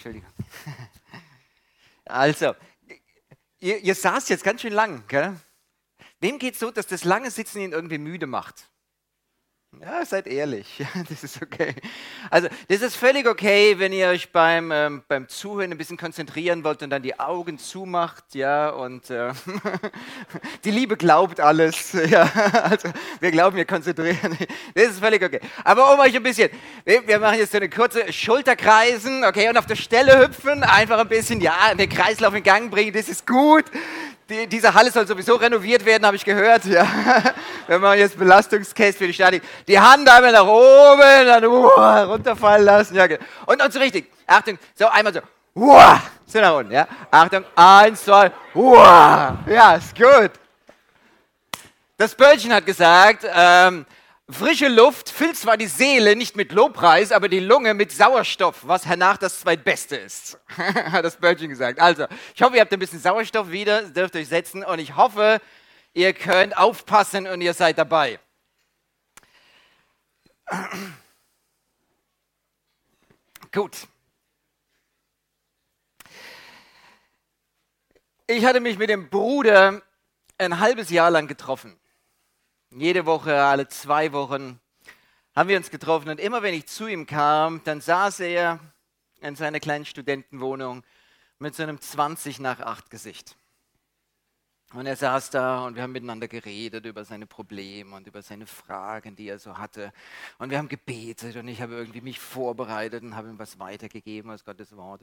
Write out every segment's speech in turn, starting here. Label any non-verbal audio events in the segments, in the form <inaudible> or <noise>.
Entschuldigung. <laughs> Also, ihr, ihr saßt jetzt ganz schön lang, gell? Wem geht es so, dass das lange Sitzen ihn irgendwie müde macht? Ja, seid ehrlich, <laughs> das ist okay. Also, das ist völlig okay, wenn ihr euch beim, ähm, beim Zuhören ein bisschen konzentrieren wollt und dann die Augen zumacht, ja, und äh, <laughs> die Liebe glaubt alles, <laughs> ja, also wir glauben, wir konzentrieren, das ist völlig okay. Aber um euch ein bisschen, wir machen jetzt so eine kurze Schulterkreisen, okay, und auf der Stelle hüpfen, einfach ein bisschen, ja, den Kreislauf in Gang bringen, das ist gut, die, diese Halle soll sowieso renoviert werden, habe ich gehört. Ja. <laughs> Wir machen jetzt Belastungscase für die Statik. Die Hand einmal nach oben, dann uh, runterfallen lassen. Ja, genau. und, und so richtig. Achtung, so einmal so. Uh, so nach unten. Ja. Achtung, eins, zwei. Uh, ja, ist gut. Das Böllchen hat gesagt, ähm, Frische Luft füllt zwar die Seele nicht mit Lobpreis, aber die Lunge mit Sauerstoff, was hernach das zweitbeste ist, <laughs> hat das Böllchen gesagt. Also, ich hoffe, ihr habt ein bisschen Sauerstoff wieder, dürft euch setzen und ich hoffe, ihr könnt aufpassen und ihr seid dabei. <clears throat> Gut. Ich hatte mich mit dem Bruder ein halbes Jahr lang getroffen. Jede Woche, alle zwei Wochen haben wir uns getroffen und immer wenn ich zu ihm kam, dann saß er in seiner kleinen Studentenwohnung mit so einem 20 nach 8 Gesicht. Und er saß da und wir haben miteinander geredet über seine Probleme und über seine Fragen, die er so hatte. Und wir haben gebetet und ich habe irgendwie mich vorbereitet und habe ihm was weitergegeben aus Gottes Wort.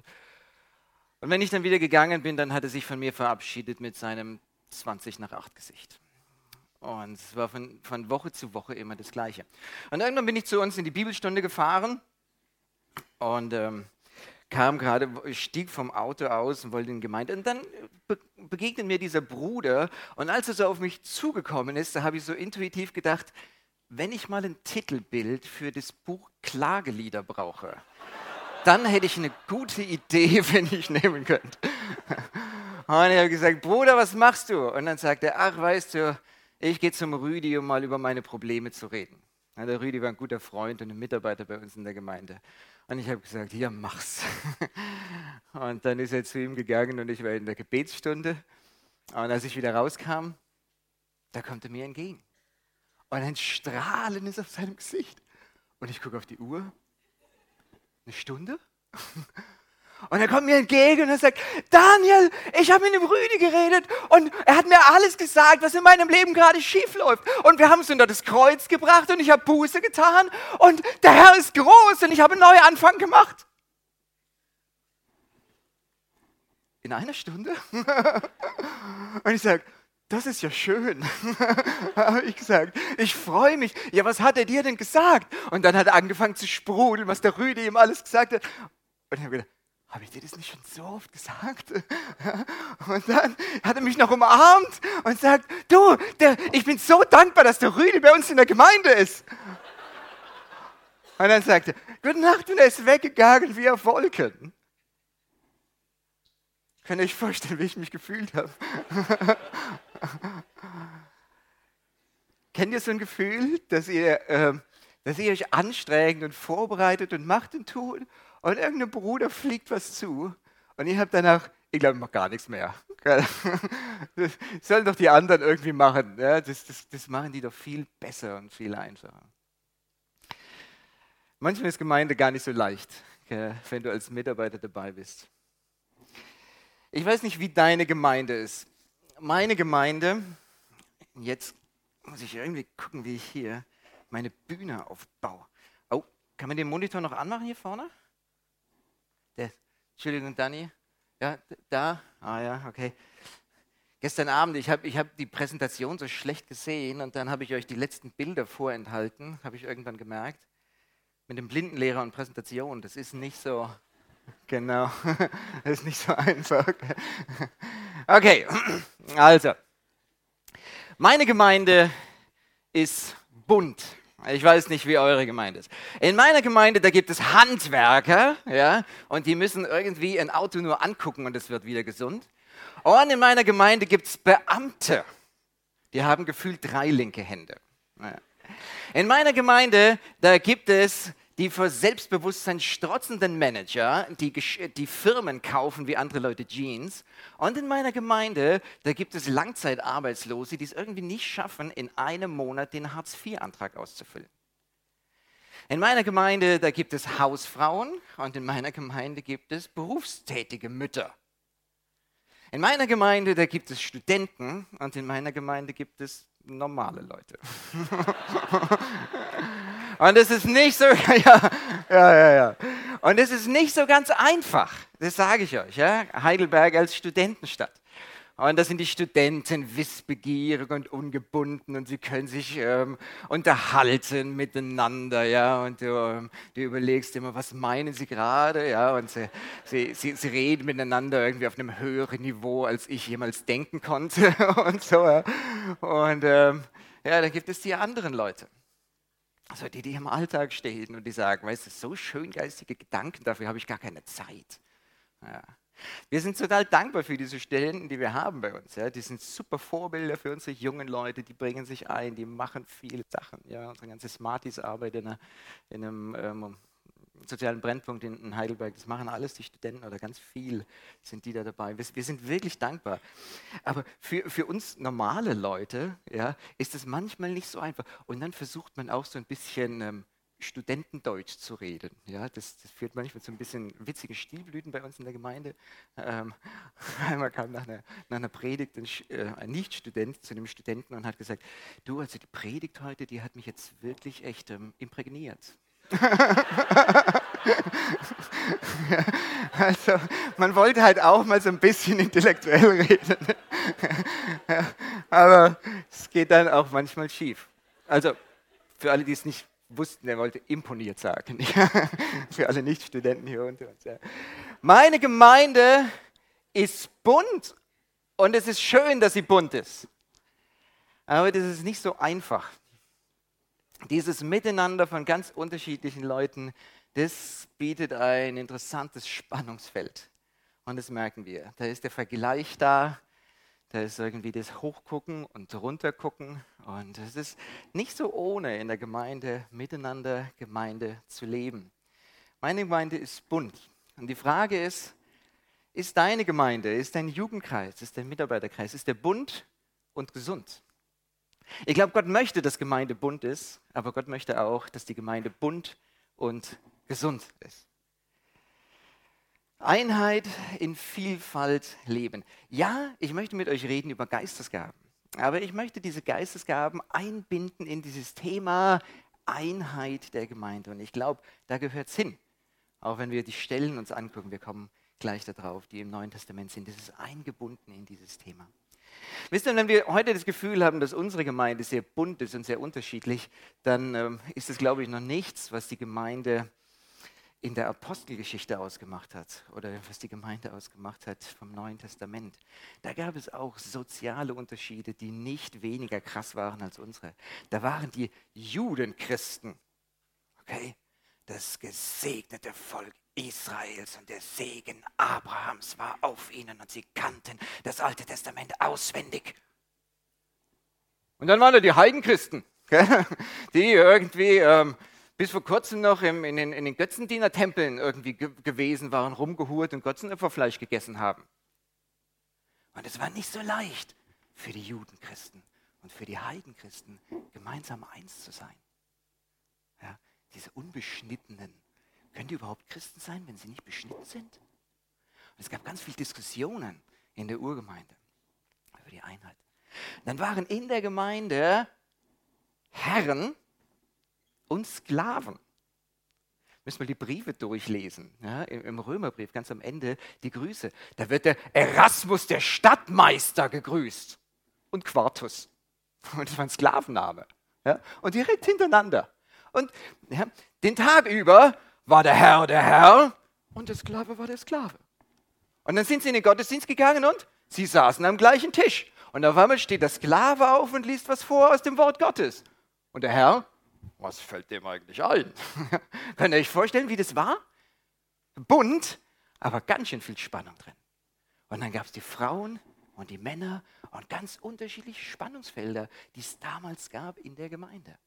Und wenn ich dann wieder gegangen bin, dann hat er sich von mir verabschiedet mit seinem 20 nach 8 Gesicht. Und es war von, von Woche zu Woche immer das Gleiche. Und irgendwann bin ich zu uns in die Bibelstunde gefahren und ähm, kam gerade, stieg vom Auto aus und wollte in die Gemeinde. Und dann be begegnet mir dieser Bruder. Und als er so auf mich zugekommen ist, da habe ich so intuitiv gedacht, wenn ich mal ein Titelbild für das Buch Klagelieder brauche, dann hätte ich eine gute Idee, <laughs> wenn ich nehmen könnte. Und ich habe gesagt, Bruder, was machst du? Und dann sagt er, ach, weißt du, ich gehe zum Rüdi, um mal über meine Probleme zu reden. Ja, der Rüdi war ein guter Freund und ein Mitarbeiter bei uns in der Gemeinde. Und ich habe gesagt, ja, mach's. <laughs> Und dann ist er zu ihm gegangen und ich war in der Gebetsstunde. Und als ich wieder rauskam, da kommt er mir entgegen. Und ein Strahlen ist auf seinem Gesicht. Und ich gucke auf die Uhr. Eine Stunde? <laughs> Und er kommt mir entgegen und er sagt, Daniel, ich habe mit dem Rüdi geredet und er hat mir alles gesagt, was in meinem Leben gerade schief läuft. Und wir haben es unter das Kreuz gebracht und ich habe Buße getan und der Herr ist groß und ich habe einen Neuanfang gemacht. In einer Stunde? <laughs> und ich sage, das ist ja schön. habe <laughs> ich gesagt, ich freue mich. Ja, was hat er dir denn gesagt? Und dann hat er angefangen zu sprudeln, was der Rüdi ihm alles gesagt hat. Und ich habe gedacht, habe ich dir das nicht schon so oft gesagt? <laughs> Und dann hat er mich noch umarmt und sagt, du, der, ich bin so dankbar, dass der Rüdi bei uns in der Gemeinde ist. Und dann sagt er, gute Nacht und er ist weggegangen wie auf Wolken. Könnt ihr euch vorstellen, wie ich mich gefühlt habe? <laughs> Kennt ihr so ein Gefühl, dass ihr, äh, dass ihr euch anstrengt und vorbereitet und macht und tut und irgendein Bruder fliegt was zu und ich habe danach, ich glaube, ich mache gar nichts mehr. Das sollen doch die anderen irgendwie machen. Das, das, das machen die doch viel besser und viel einfacher. Manchmal ist Gemeinde gar nicht so leicht, wenn du als Mitarbeiter dabei bist. Ich weiß nicht, wie deine Gemeinde ist. Meine Gemeinde, jetzt muss ich irgendwie gucken, wie ich hier meine Bühne aufbaue. Oh, kann man den Monitor noch anmachen hier vorne? Der, Entschuldigung, Dani. Ja, da. Ah ja, okay. Gestern Abend, ich habe ich hab die Präsentation so schlecht gesehen und dann habe ich euch die letzten Bilder vorenthalten, habe ich irgendwann gemerkt. Mit dem Blindenlehrer und Präsentation, das ist nicht so, <laughs> genau, <laughs> das ist nicht so einfach. <laughs> Okay, <clears throat> also, meine Gemeinde ist bunt. Ich weiß nicht, wie eure Gemeinde ist. In meiner Gemeinde, da gibt es Handwerker, ja, und die müssen irgendwie ein Auto nur angucken und es wird wieder gesund. Und in meiner Gemeinde gibt es Beamte, die haben gefühlt drei linke Hände. In meiner Gemeinde, da gibt es die vor Selbstbewusstsein strotzenden Manager, die, die Firmen kaufen wie andere Leute Jeans. Und in meiner Gemeinde, da gibt es Langzeitarbeitslose, die es irgendwie nicht schaffen, in einem Monat den Hartz-IV-Antrag auszufüllen. In meiner Gemeinde, da gibt es Hausfrauen und in meiner Gemeinde gibt es berufstätige Mütter. In meiner Gemeinde, da gibt es Studenten und in meiner Gemeinde gibt es normale Leute. <laughs> und es ist nicht so, <laughs> ja, ja, ja, ja. Und es ist nicht so ganz einfach, das sage ich euch. Ja? Heidelberg als Studentenstadt. Und da sind die Studenten wissbegierig und ungebunden und sie können sich ähm, unterhalten miteinander, ja. Und du, ähm, du, überlegst immer, was meinen sie gerade, ja. Und sie, sie, sie, sie, reden miteinander irgendwie auf einem höheren Niveau, als ich jemals denken konnte <laughs> und so. Ja. Und ähm, ja, dann gibt es die anderen Leute. Also die, die im Alltag stehen und die sagen, weißt du, so schön geistige Gedanken, dafür habe ich gar keine Zeit. Ja. Wir sind total dankbar für diese Stellen, die wir haben bei uns. Ja. Die sind super Vorbilder für unsere jungen Leute, die bringen sich ein, die machen viele Sachen. Ja. Unsere ganze Smarties arbeitet in, in einem ähm, sozialen Brennpunkt in, Heidelberg. Das machen alles die Studenten oder ganz viel sind die da dabei. Wir, wir sind wirklich dankbar. Aber für, für uns normale Leute ja, ist es manchmal nicht so einfach. Und dann versucht man auch so ein bisschen... Ähm, Studentendeutsch zu reden. Ja, das, das, führt manchmal zu ein bisschen witzigen Stilblüten bei uns in der Gemeinde. Ähm, <laughs> einmal kam nach einer, nach einer Predigt ein, äh, ein Nicht-Student zu einem Studenten und hat gesagt, du, also die Predigt heute, die hat mich jetzt wirklich echt ähm, imprägniert. <laughs> also man wollte halt auch mal so ein bisschen intellektuell <laughs> reden. Aber es geht dann auch manchmal schief. Also für alle, die es nicht wussten, er wollte imponiert sagen. <laughs> Für alle Nicht-Studenten hier unter uns. Meine Gemeinde ist bunt und es ist schön, dass sie bunt ist. Aber das ist nicht so einfach. Dieses Miteinander von ganz unterschiedlichen Leuten, das bietet ein interessantes Spannungsfeld. Und das merken wir. Da ist der Vergleich da, da ist irgendwie das Hochgucken und Runtergucken. Und es ist nicht so ohne in der Gemeinde miteinander Gemeinde zu leben. Meine Gemeinde ist bunt. Und die Frage ist, ist deine Gemeinde, ist dein Jugendkreis, ist dein Mitarbeiterkreis, ist der bunt und gesund? Ich glaube, Gott möchte, dass Gemeinde bunt ist, aber Gott möchte auch, dass die Gemeinde bunt und gesund ist. Einheit in Vielfalt leben. Ja, ich möchte mit euch reden über Geistesgaben, aber ich möchte diese Geistesgaben einbinden in dieses Thema Einheit der Gemeinde. Und ich glaube, da gehört es hin. Auch wenn wir die Stellen uns angucken, wir kommen gleich darauf, die im Neuen Testament sind. Das ist eingebunden in dieses Thema. Wisst ihr, wenn wir heute das Gefühl haben, dass unsere Gemeinde sehr bunt ist und sehr unterschiedlich, dann ähm, ist es, glaube ich, noch nichts, was die Gemeinde in der Apostelgeschichte ausgemacht hat oder was die Gemeinde ausgemacht hat vom Neuen Testament. Da gab es auch soziale Unterschiede, die nicht weniger krass waren als unsere. Da waren die Judenchristen, okay, das gesegnete Volk Israels und der Segen Abrahams war auf ihnen und sie kannten das Alte Testament auswendig. Und dann waren da die Heidenchristen, <laughs> die irgendwie ähm, bis vor kurzem noch im, in, den, in den Götzendienertempeln irgendwie ge gewesen waren, rumgehurt und Götzenopferfleisch gegessen haben. Und es war nicht so leicht für die Judenchristen und für die Heidenchristen, gemeinsam eins zu sein. Ja, diese unbeschnittenen. Können die überhaupt Christen sein, wenn sie nicht beschnitten sind? Und es gab ganz viele Diskussionen in der Urgemeinde über die Einheit. Dann waren in der Gemeinde Herren, und Sklaven. Müssen wir die Briefe durchlesen. Ja, Im Römerbrief, ganz am Ende, die Grüße. Da wird der Erasmus, der Stadtmeister, gegrüßt. Und Quartus. <laughs> Und das war ein Sklavenname. Ja, und direkt hintereinander. Und ja, den Tag über war der Herr der Herr und der Sklave war der Sklave. Und dann sind sie in den Gottesdienst gegangen und sie saßen am gleichen Tisch. Und auf einmal steht der Sklave auf und liest was vor aus dem Wort Gottes. Und der Herr was fällt dem eigentlich ein? <laughs> Könnt ihr euch vorstellen, wie das war? Bunt, aber ganz schön viel Spannung drin. Und dann gab es die Frauen und die Männer und ganz unterschiedliche Spannungsfelder, die es damals gab in der Gemeinde.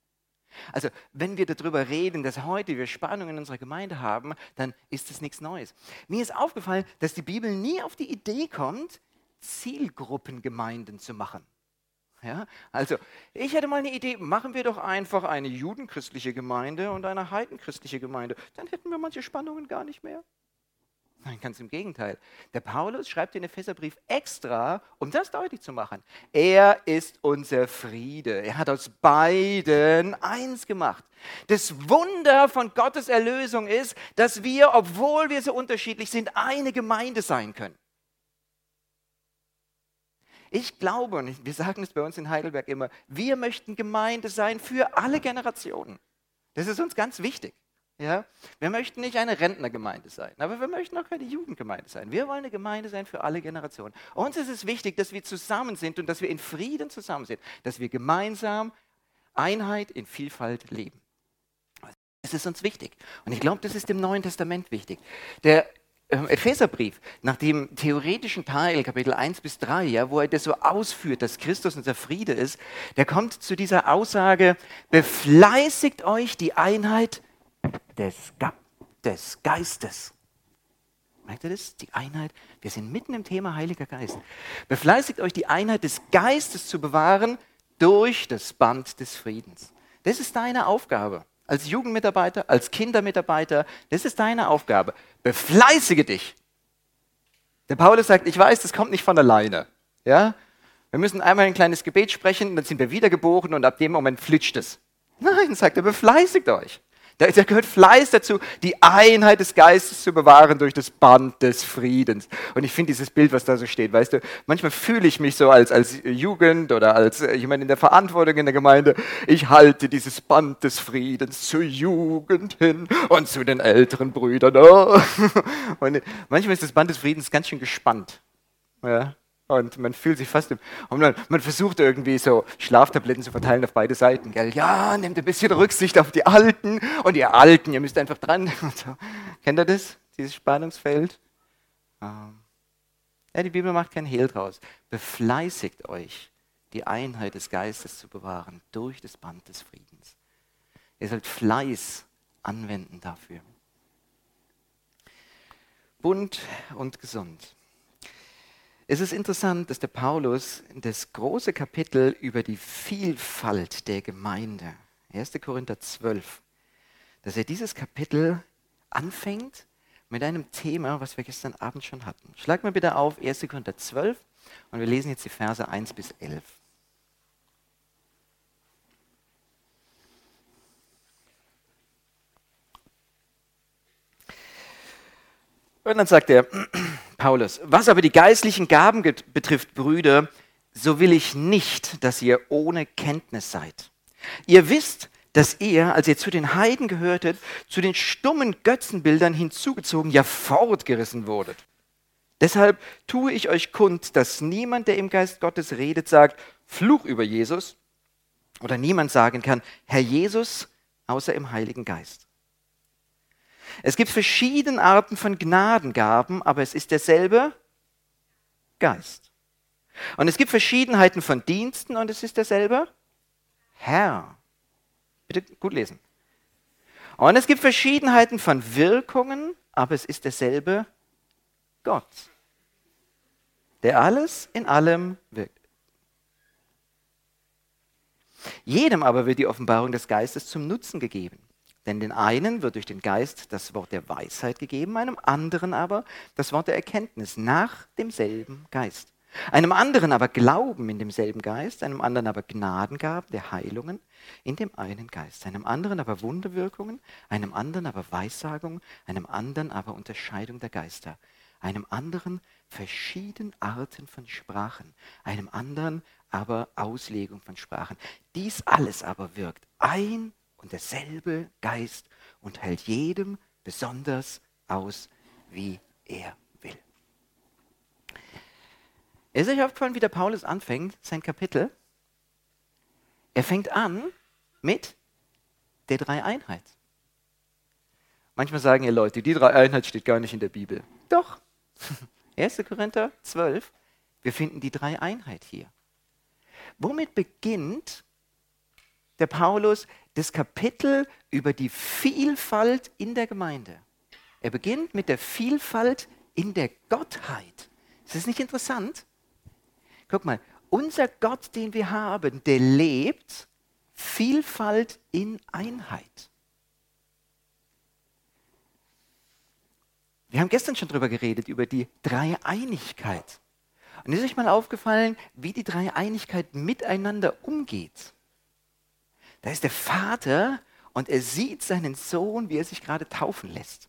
Also wenn wir darüber reden, dass heute wir Spannungen in unserer Gemeinde haben, dann ist das nichts Neues. Mir ist aufgefallen, dass die Bibel nie auf die Idee kommt, Zielgruppengemeinden zu machen. Ja, also ich hätte mal eine Idee, machen wir doch einfach eine judenchristliche Gemeinde und eine heidenchristliche Gemeinde. Dann hätten wir manche Spannungen gar nicht mehr. Nein, ganz im Gegenteil. Der Paulus schreibt den Epheserbrief extra, um das deutlich zu machen. Er ist unser Friede. Er hat aus beiden eins gemacht. Das Wunder von Gottes Erlösung ist, dass wir, obwohl wir so unterschiedlich sind, eine Gemeinde sein können. Ich glaube, und wir sagen es bei uns in Heidelberg immer, wir möchten Gemeinde sein für alle Generationen. Das ist uns ganz wichtig. Ja? Wir möchten nicht eine Rentnergemeinde sein, aber wir möchten auch keine Jugendgemeinde sein. Wir wollen eine Gemeinde sein für alle Generationen. Uns ist es wichtig, dass wir zusammen sind und dass wir in Frieden zusammen sind, dass wir gemeinsam Einheit in Vielfalt leben. Das ist uns wichtig. Und ich glaube, das ist im Neuen Testament wichtig. Der ähm, Epheserbrief, nach dem theoretischen Teil, Kapitel 1 bis 3, ja, wo er das so ausführt, dass Christus unser Friede ist, der kommt zu dieser Aussage, befleißigt euch die Einheit des, Ge des Geistes. Merkt ihr das? Die Einheit. Wir sind mitten im Thema Heiliger Geist. Befleißigt euch, die Einheit des Geistes zu bewahren durch das Band des Friedens. Das ist deine Aufgabe. Als Jugendmitarbeiter, als Kindermitarbeiter, das ist deine Aufgabe. Befleißige dich. Der Paulus sagt, ich weiß, das kommt nicht von alleine. Ja? Wir müssen einmal ein kleines Gebet sprechen, dann sind wir wiedergeboren und ab dem Moment flitscht es. Nein, sagt er, befleißigt euch. Da, gehört Fleiß dazu, die Einheit des Geistes zu bewahren durch das Band des Friedens. Und ich finde dieses Bild, was da so steht, weißt du, manchmal fühle ich mich so als, als Jugend oder als äh, jemand in der Verantwortung in der Gemeinde. Ich halte dieses Band des Friedens zur Jugend hin und zu den älteren Brüdern. Oh. <laughs> Und manchmal ist das Band des Friedens ganz schön gespannt. Ja, und man fühlt sich fast, im, man, man, versucht irgendwie so Schlaftabletten zu verteilen auf beide Seiten. Gell? Ja, nehmt ein bisschen Rücksicht auf die Alten und ihr Alten, ihr müsst einfach dran. <laughs> So. Kennt ihr das, dieses Spannungsfeld? Ähm. Ja, die Bibel macht kein Hehl draus. Befleißigt euch, die Einheit des Geistes zu bewahren durch das Band des Friedens. Ihr sollt Fleiß anwenden dafür. Bunt und gesund. Es ist interessant, dass der Paulus das große Kapitel über die Vielfalt der Gemeinde, 1. Korinther 12, dass er dieses Kapitel anfängt mit einem Thema, was wir gestern Abend schon hatten. Schlag mal bitte auf 1. Korinther 12 und wir lesen jetzt die Verse 1 bis 11. Und dann sagt er, Paulus, was aber die geistlichen Gaben betrifft, Brüder, so will ich nicht, dass ihr ohne Kenntnis seid. Ihr wisst, dass ihr, als ihr zu den Heiden gehörtet, zu den stummen Götzenbildern hinzugezogen, ja fortgerissen wurdet. Deshalb tue ich euch kund, dass niemand, der im Geist Gottes redet, sagt, Fluch über Jesus, oder niemand sagen kann, Herr Jesus, außer im Heiligen Geist. Es gibt verschiedene Arten von Gnadengaben, aber es ist derselbe Geist. Und es gibt Verschiedenheiten von Diensten und es ist derselbe Herr. Bitte gut lesen. Und es gibt Verschiedenheiten von Wirkungen, aber es ist derselbe Gott, der alles in allem wirkt. Jedem aber wird die Offenbarung des Geistes zum Nutzen gegeben. Denn den einen wird durch den Geist das Wort der Weisheit gegeben, einem anderen aber das Wort der Erkenntnis nach demselben Geist. Einem anderen aber Glauben in demselben Geist, einem anderen aber Gnadengaben der Heilungen in dem einen Geist, einem anderen aber Wunderwirkungen, einem anderen aber Weissagung, einem anderen aber Unterscheidung der Geister, einem anderen verschiedene Arten von Sprachen, einem anderen aber Auslegung von Sprachen. Dies alles aber wirkt ein und derselbe Geist und hält jedem besonders aus, wie er will. Ist euch aufgefallen, wie der Paulus anfängt, sein Kapitel? Er fängt an mit der Dreieinheit. Manchmal sagen ja Leute, die Dreieinheit steht gar nicht in der Bibel. Doch. <laughs> 1. Korinther 12, wir finden die Dreieinheit hier. Womit beginnt der Paulus das Kapitel über die Vielfalt in der Gemeinde. Er beginnt mit der Vielfalt in der Gottheit. Ist das nicht interessant? Guck mal, unser Gott, den wir haben, der lebt Vielfalt in Einheit. Wir haben gestern schon darüber geredet, über die Dreieinigkeit. Und ist euch mal aufgefallen, wie die Dreieinigkeit miteinander umgeht? Da ist der Vater und er sieht seinen Sohn, wie er sich gerade taufen lässt.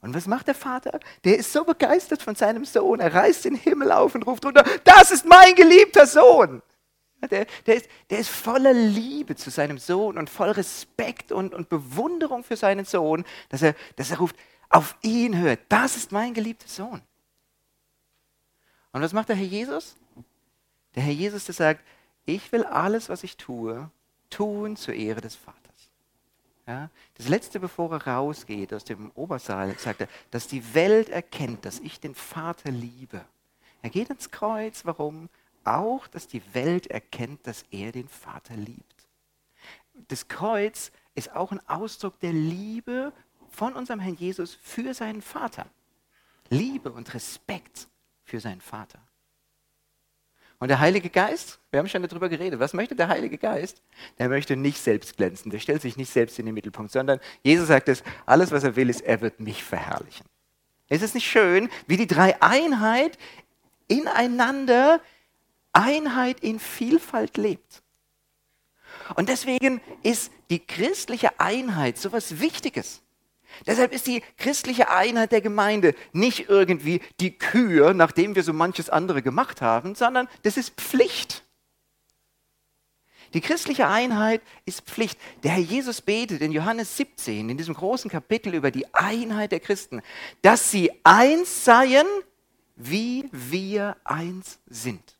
Und was macht der Vater? Der ist so begeistert von seinem Sohn. Er reißt den Himmel auf und ruft runter, das ist mein geliebter Sohn. Der, der, ist, der ist voller Liebe zu seinem Sohn und voll Respekt und, und Bewunderung für seinen Sohn, dass er, dass er ruft, auf ihn hört. Das ist mein geliebter Sohn. Und was macht der Herr Jesus? Der Herr Jesus, der sagt, ich will alles, was ich tue, tun zur Ehre des Vaters. Ja, das letzte, bevor er rausgeht aus dem Obersaal, sagt er, dass die Welt erkennt, dass ich den Vater liebe. Er geht ins Kreuz, warum? Auch, dass die Welt erkennt, dass er den Vater liebt. Das Kreuz ist auch ein Ausdruck der Liebe von unserem Herrn Jesus für seinen Vater. Liebe und Respekt für seinen Vater. Und der Heilige Geist, wir haben schon darüber geredet, was möchte der Heilige Geist? Der möchte nicht selbst glänzen, der stellt sich nicht selbst in den Mittelpunkt, sondern Jesus sagt es, alles was er will ist, er wird mich verherrlichen. Ist es nicht schön, wie die Dreieinheit ineinander Einheit in Vielfalt lebt? Und deswegen ist die christliche Einheit so etwas Wichtiges. Deshalb ist die christliche Einheit der Gemeinde nicht irgendwie die Kür, nachdem wir so manches andere gemacht haben, sondern das ist Pflicht. Die christliche Einheit ist Pflicht. Der Herr Jesus betet in Johannes 17, in diesem großen Kapitel über die Einheit der Christen, dass sie eins seien, wie wir eins sind.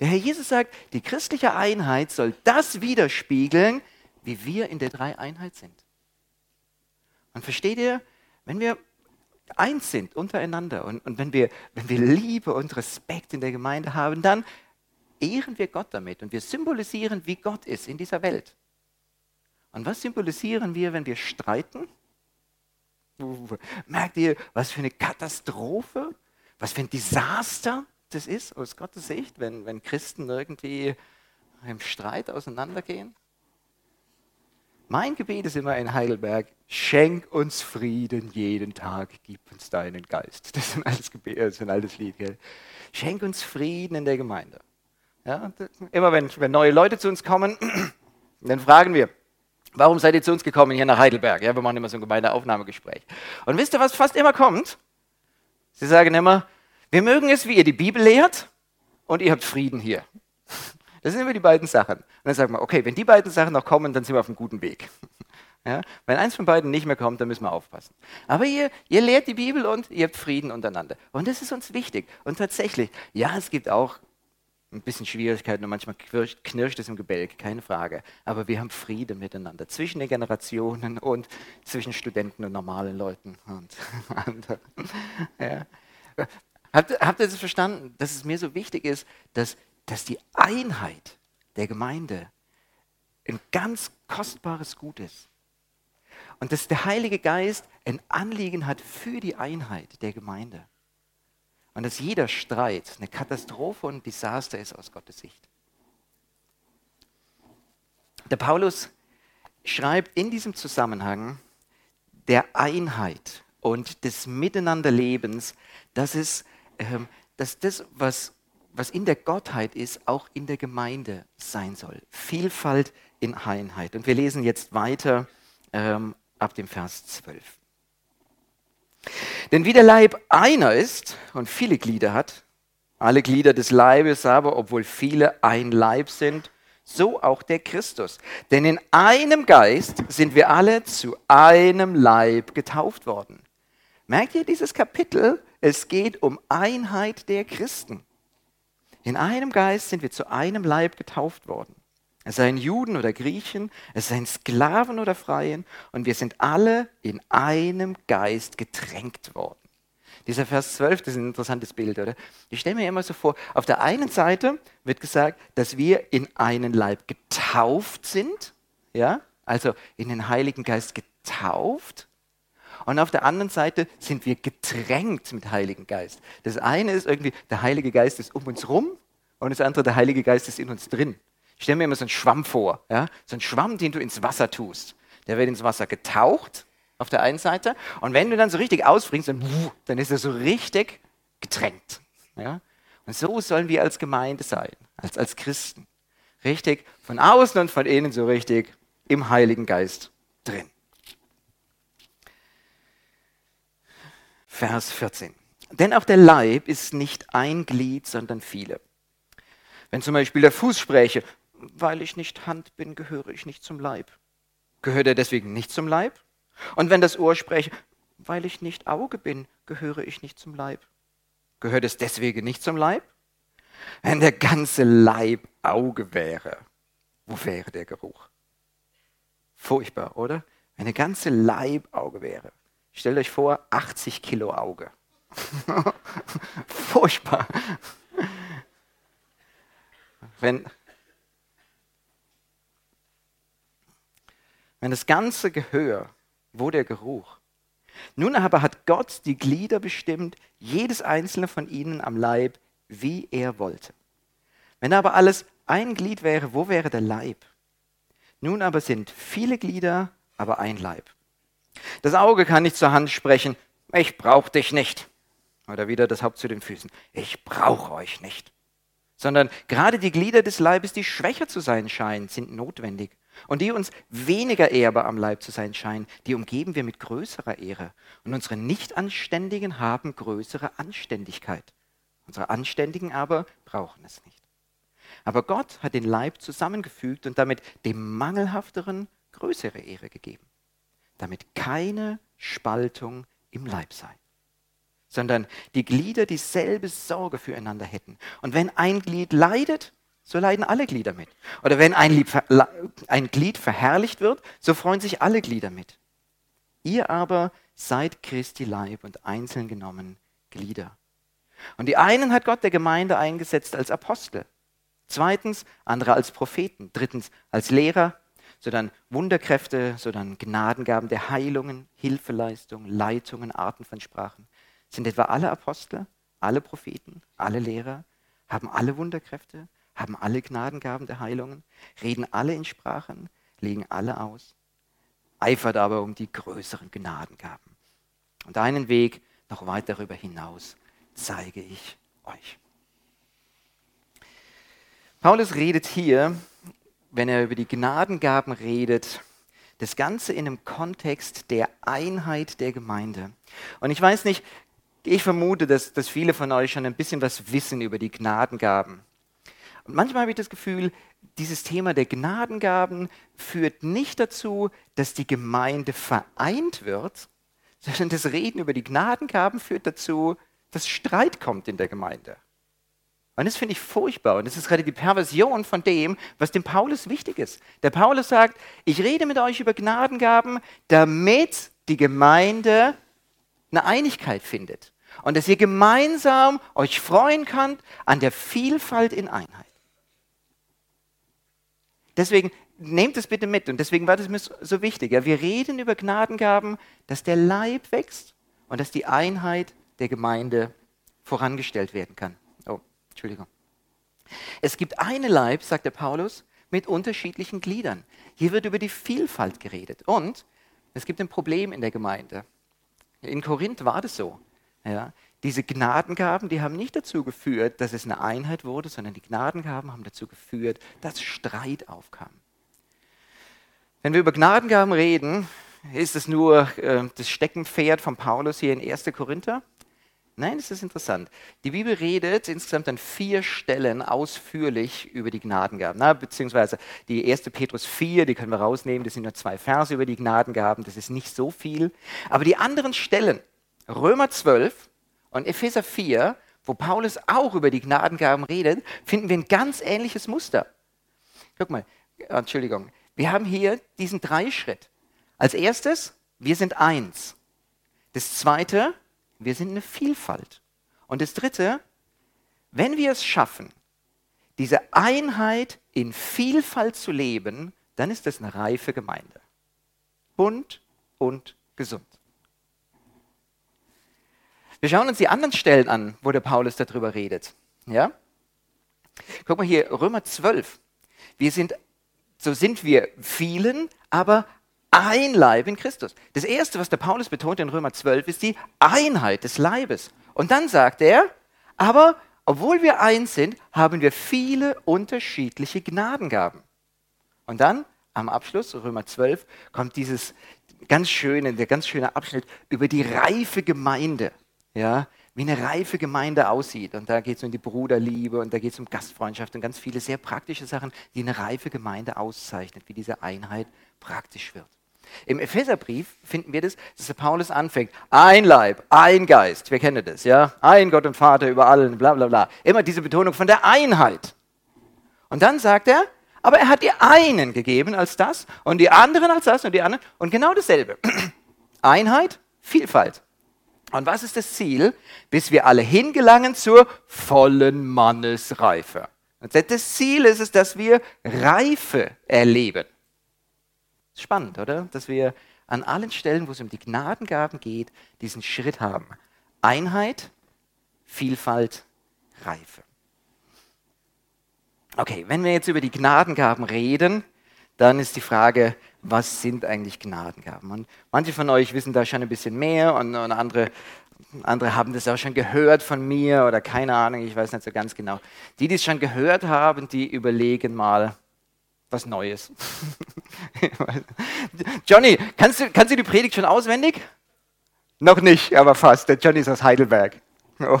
Der Herr Jesus sagt, die christliche Einheit soll das widerspiegeln, wie wir in der Dreieinheit sind. Und versteht ihr, wenn wir eins sind untereinander und, und wenn, wir, wenn wir Liebe und Respekt in der Gemeinde haben, dann ehren wir Gott damit und wir symbolisieren, wie Gott ist in dieser Welt. Und was symbolisieren wir, wenn wir streiten? Merkt ihr, was für eine Katastrophe, was für ein Desaster das ist aus Gottes Sicht, wenn, wenn Christen irgendwie im Streit auseinandergehen? Mein Gebet ist immer in Heidelberg, schenk uns Frieden jeden Tag, gib uns deinen Geist. Das ist ein altes, Gebet, das ist ein altes Lied. Gell? Schenk uns Frieden in der Gemeinde. Ja, immer wenn, wenn neue Leute zu uns kommen, <clears throat> dann fragen wir, warum seid ihr zu uns gekommen hier nach Heidelberg? Ja, wir machen immer so ein Gemeindeaufnahmegespräch. Und wisst ihr, was fast immer kommt? Sie sagen immer, wir mögen es, wie ihr die Bibel lehrt und ihr habt Frieden hier. Das sind immer die beiden Sachen. Und dann sagt man, okay, wenn die beiden Sachen noch kommen, dann sind wir auf einem guten Weg. <laughs> Ja? Wenn eins von beiden nicht mehr kommt, dann müssen wir aufpassen. Aber ihr, ihr lehrt die Bibel und ihr habt Frieden untereinander. Und das ist uns wichtig. Und tatsächlich, ja, es gibt auch ein bisschen Schwierigkeiten und manchmal knirscht es im Gebälk, keine Frage. Aber wir haben Frieden miteinander zwischen den Generationen und zwischen Studenten und normalen Leuten und <laughs> anderen. Ja. Habt, habt ihr das verstanden, dass es mir so wichtig ist, dass dass die Einheit der Gemeinde ein ganz kostbares Gut ist. Und dass der Heilige Geist ein Anliegen hat für die Einheit der Gemeinde. Und dass jeder Streit eine Katastrophe und ein Desaster ist aus Gottes Sicht. Der Paulus schreibt in diesem Zusammenhang der Einheit und des Miteinanderlebens, dass, es, ähm, dass das, was was in der Gottheit ist, auch in der Gemeinde sein soll. Vielfalt in Einheit. Und wir lesen jetzt weiter ähm, ab dem Vers 12. Denn wie der Leib einer ist und viele Glieder hat, alle Glieder des Leibes aber, obwohl viele ein Leib sind, so auch der Christus. Denn in einem Geist sind wir alle zu einem Leib getauft worden. Merkt ihr dieses Kapitel? Es geht um Einheit der Christen. In einem Geist sind wir zu einem Leib getauft worden. Es seien Juden oder Griechen, es seien Sklaven oder Freien, und wir sind alle in einem Geist getränkt worden. Dieser Vers 12, das ist ein interessantes Bild, oder? Ich stelle mir immer so vor, auf der einen Seite wird gesagt, dass wir in einen Leib getauft sind, ja, also in den Heiligen Geist getauft. Und auf der anderen Seite sind wir getränkt mit Heiligen Geist. Das eine ist irgendwie, der Heilige Geist ist um uns rum und das andere, der Heilige Geist ist in uns drin. Ich stelle mir immer so einen Schwamm vor, ja? so einen Schwamm, den du ins Wasser tust. Der wird ins Wasser getaucht auf der einen Seite und wenn du dann so richtig ausfringst, dann, dann ist er so richtig getränkt. Ja? Und so sollen wir als Gemeinde sein, als, als Christen. Richtig von außen und von innen so richtig im Heiligen Geist drin. Vers 14. Denn auch der Leib ist nicht ein Glied, sondern viele. Wenn zum Beispiel der Fuß spräche, weil ich nicht Hand bin, gehöre ich nicht zum Leib. Gehört er deswegen nicht zum Leib? Und wenn das Ohr spräche, weil ich nicht Auge bin, gehöre ich nicht zum Leib. Gehört es deswegen nicht zum Leib? Wenn der ganze Leib Auge wäre, wo wäre der Geruch? Furchtbar, oder? Wenn der ganze Leib Auge wäre. Stellt euch vor, 80 Kilo Auge. <laughs> Furchtbar. Wenn, wenn das ganze Gehör, wo der Geruch? Nun aber hat Gott die Glieder bestimmt, jedes einzelne von ihnen am Leib, wie er wollte. Wenn aber alles ein Glied wäre, wo wäre der Leib? Nun aber sind viele Glieder, aber ein Leib. Das Auge kann nicht zur Hand sprechen, ich brauche dich nicht. Oder wieder das Haupt zu den Füßen, ich brauche euch nicht. Sondern gerade die Glieder des Leibes, die schwächer zu sein scheinen, sind notwendig. Und die uns weniger ehrbar am Leib zu sein scheinen, die umgeben wir mit größerer Ehre. Und unsere Nichtanständigen haben größere Anständigkeit. Unsere Anständigen aber brauchen es nicht. Aber Gott hat den Leib zusammengefügt und damit dem Mangelhafteren größere Ehre gegeben damit keine Spaltung im Leib sei, sondern die Glieder dieselbe Sorge füreinander hätten. Und wenn ein Glied leidet, so leiden alle Glieder mit. Oder wenn ein Glied, ein Glied verherrlicht wird, so freuen sich alle Glieder mit. Ihr aber seid Christi Leib und einzeln genommen Glieder. Und die einen hat Gott der Gemeinde eingesetzt als Apostel, zweitens andere als Propheten, drittens als Lehrer, sondern Wunderkräfte, sondern Gnadengaben der Heilungen, Hilfeleistungen, Leitungen, Arten von Sprachen. Sind etwa alle Apostel, alle Propheten, alle Lehrer, haben alle Wunderkräfte, haben alle Gnadengaben der Heilungen, reden alle in Sprachen, legen alle aus, eifert aber um die größeren Gnadengaben. Und einen Weg noch weit darüber hinaus zeige ich euch. Paulus redet hier wenn er über die Gnadengaben redet, das Ganze in einem Kontext der Einheit der Gemeinde. Und ich weiß nicht, ich vermute, dass, dass viele von euch schon ein bisschen was wissen über die Gnadengaben. Und manchmal habe ich das Gefühl, dieses Thema der Gnadengaben führt nicht dazu, dass die Gemeinde vereint wird, sondern das Reden über die Gnadengaben führt dazu, dass Streit kommt in der Gemeinde. Und das finde ich furchtbar. Und das ist gerade die Perversion von dem, was dem Paulus wichtig ist. Der Paulus sagt, ich rede mit euch über Gnadengaben, damit die Gemeinde eine Einigkeit findet. Und dass ihr gemeinsam euch freuen könnt an der Vielfalt in Einheit. Deswegen nehmt es bitte mit. Und deswegen war das mir so wichtig. Ja, wir reden über Gnadengaben, dass der Leib wächst und dass die Einheit der Gemeinde vorangestellt werden kann. Entschuldigung. Es gibt eine Leib, sagt der Paulus, mit unterschiedlichen Gliedern. Hier wird über die Vielfalt geredet. Und es gibt ein Problem in der Gemeinde. In Korinth war das so. Ja, diese Gnadengaben, die haben nicht dazu geführt, dass es eine Einheit wurde, sondern die Gnadengaben haben dazu geführt, dass Streit aufkam. Wenn wir über Gnadengaben reden, ist es nur äh, das Steckenpferd von Paulus hier in 1. Korinther. Nein, es ist interessant. Die Bibel redet insgesamt an vier Stellen ausführlich über die Gnadengaben. Na, beziehungsweise die erste Petrus 4, die können wir rausnehmen, das sind nur zwei Verse über die Gnadengaben, das ist nicht so viel. Aber die anderen Stellen, Römer 12 und Epheser 4, wo Paulus auch über die Gnadengaben redet, finden wir ein ganz ähnliches Muster. Guck mal, Entschuldigung, wir haben hier diesen Dreischritt. Als erstes, wir sind eins. Das zweite, wir sind eine Vielfalt. Und das Dritte, wenn wir es schaffen, diese Einheit in Vielfalt zu leben, dann ist das eine reife Gemeinde. Bunt und gesund. Wir schauen uns die anderen Stellen an, wo der Paulus darüber redet. Ja? Guck mal hier, Römer 12. Wir sind, so sind wir vielen, aber ein Leib in Christus. Das erste, was der Paulus betont in Römer 12, ist die Einheit des Leibes. Und dann sagt er, aber obwohl wir eins sind, haben wir viele unterschiedliche Gnadengaben. Und dann am Abschluss, Römer 12, kommt dieses ganz schöne, der ganz schöne Abschnitt über die reife Gemeinde. Ja, wie eine reife Gemeinde aussieht. Und da geht es um die Bruderliebe und da geht es um Gastfreundschaft und ganz viele sehr praktische Sachen, die eine reife Gemeinde auszeichnet, wie diese Einheit praktisch wird. Im Epheserbrief finden wir das, dass der Paulus anfängt. Ein Leib, ein Geist. Wir kennen das, ja? Ein Gott und Vater über allen, bla bla bla. Immer diese Betonung von der Einheit. Und dann sagt er, aber er hat die einen gegeben als das und die anderen als das und die anderen und genau dasselbe. <clears throat> Einheit, Vielfalt. Und was ist das Ziel? Bis wir alle hingelangen zur vollen Mannesreife. Und das Ziel ist es, dass wir Reife erleben. Spannend, oder? Dass wir an allen Stellen, wo es um die Gnadengaben geht, diesen Schritt haben. Einheit, Vielfalt, Reife. Okay, wenn wir jetzt über die Gnadengaben reden, dann ist die Frage, was sind eigentlich Gnadengaben? Und manche von euch wissen da schon ein bisschen mehr und, und andere, andere haben das auch schon gehört von mir oder keine Ahnung, ich weiß nicht so ganz genau. Die, die es schon gehört haben, die überlegen mal was Neues. <laughs> Johnny, kannst du, kannst du die Predigt schon auswendig? Noch nicht, aber fast. Der Johnny ist aus Heidelberg. <laughs> Oh.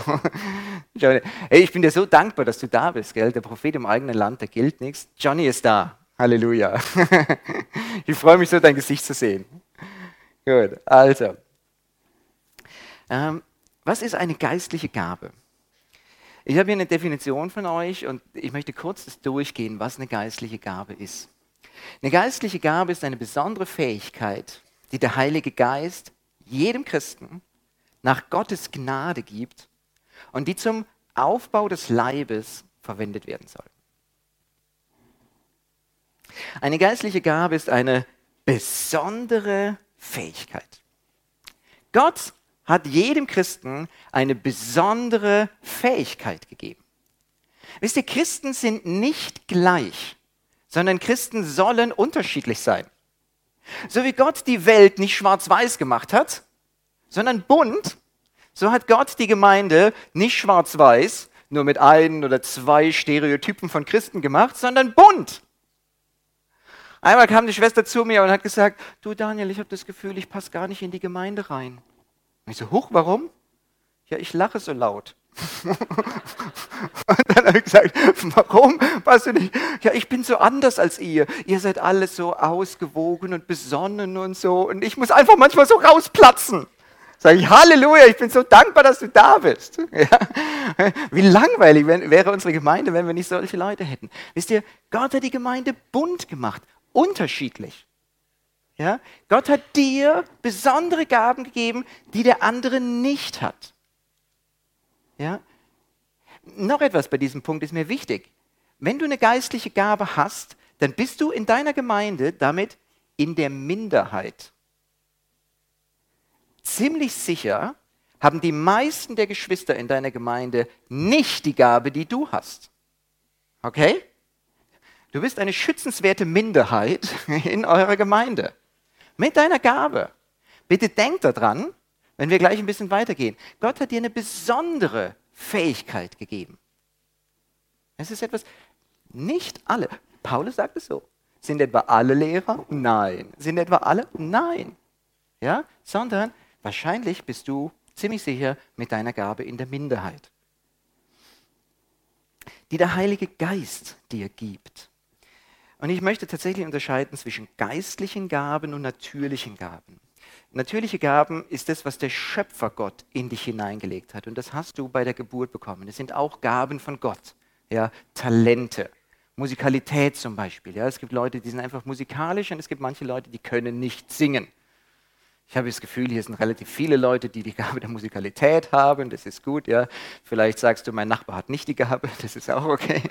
Johnny. Hey, ich bin dir so dankbar, dass du da bist, gell? Der Prophet im eigenen Land, der gilt nichts. Johnny ist da. Halleluja. <laughs> ich freue mich so, dein Gesicht zu sehen. Gut, also. Ähm, was ist eine geistliche Gabe? Ich habe hier eine Definition von euch und ich möchte kurz durchgehen, was eine geistliche Gabe ist. Eine geistliche Gabe ist eine besondere Fähigkeit, die der Heilige Geist jedem Christen nach Gottes Gnade gibt und die zum Aufbau des Leibes verwendet werden soll. Eine geistliche Gabe ist eine besondere Fähigkeit. Gott hat jedem Christen eine besondere Fähigkeit gegeben. Wisst ihr, Christen sind nicht gleich, sondern Christen sollen unterschiedlich sein. So wie Gott die Welt nicht schwarz-weiß gemacht hat, sondern bunt, so hat Gott die Gemeinde nicht schwarz-weiß, nur mit ein oder zwei Stereotypen von Christen gemacht, sondern bunt. Einmal kam die Schwester zu mir und hat gesagt, du Daniel, ich habe das Gefühl, ich passe gar nicht in die Gemeinde rein. Und ich so, huch, warum? Ja, ich lache so laut. <laughs> und dann habe ich gesagt, warum passt du nicht? Ja, ich bin so anders als ihr. Ihr seid alle so ausgewogen und besonnen und so. Und ich muss einfach manchmal so rausplatzen. Sage ich, Halleluja, ich bin so dankbar, dass du da bist. <laughs> Ja? Wie langweilig wäre unsere Gemeinde, wenn wir nicht solche Leute hätten. Wisst ihr, Gott hat die Gemeinde bunt gemacht unterschiedlich. Ja? Gott hat dir besondere Gaben gegeben, die der andere nicht hat. Ja? Noch etwas bei diesem Punkt ist mir wichtig. Wenn du eine geistliche Gabe hast, dann bist du in deiner Gemeinde damit in der Minderheit. Ziemlich sicher haben die meisten der Geschwister in deiner Gemeinde nicht die Gabe, die du hast. Okay? Du bist eine schützenswerte Minderheit <laughs> in eurer Gemeinde. Mit deiner Gabe. Bitte denk daran, wenn wir gleich ein bisschen weitergehen. Gott hat dir eine besondere Fähigkeit gegeben. Es ist etwas, nicht alle. Paulus sagt es so. Sind etwa alle Lehrer? Nein. Sind etwa alle? Nein. Ja, sondern wahrscheinlich bist du ziemlich sicher mit deiner Gabe in der Minderheit. Die der Heilige Geist dir gibt. Und ich möchte tatsächlich unterscheiden zwischen geistlichen Gaben und natürlichen Gaben. Natürliche Gaben ist das, was der Schöpfergott in dich hineingelegt hat. Und das hast du bei der Geburt bekommen. Es sind auch Gaben von Gott. Ja, Talente. Musikalität zum Beispiel. Ja, es gibt Leute, die sind einfach musikalisch und es gibt manche Leute, die können nicht singen. Ich habe das Gefühl, hier sind relativ viele Leute, die die Gabe der Musikalität haben. Das ist gut, ja. Vielleicht sagst du, mein Nachbar hat nicht die Gabe. <laughs> Das ist auch okay.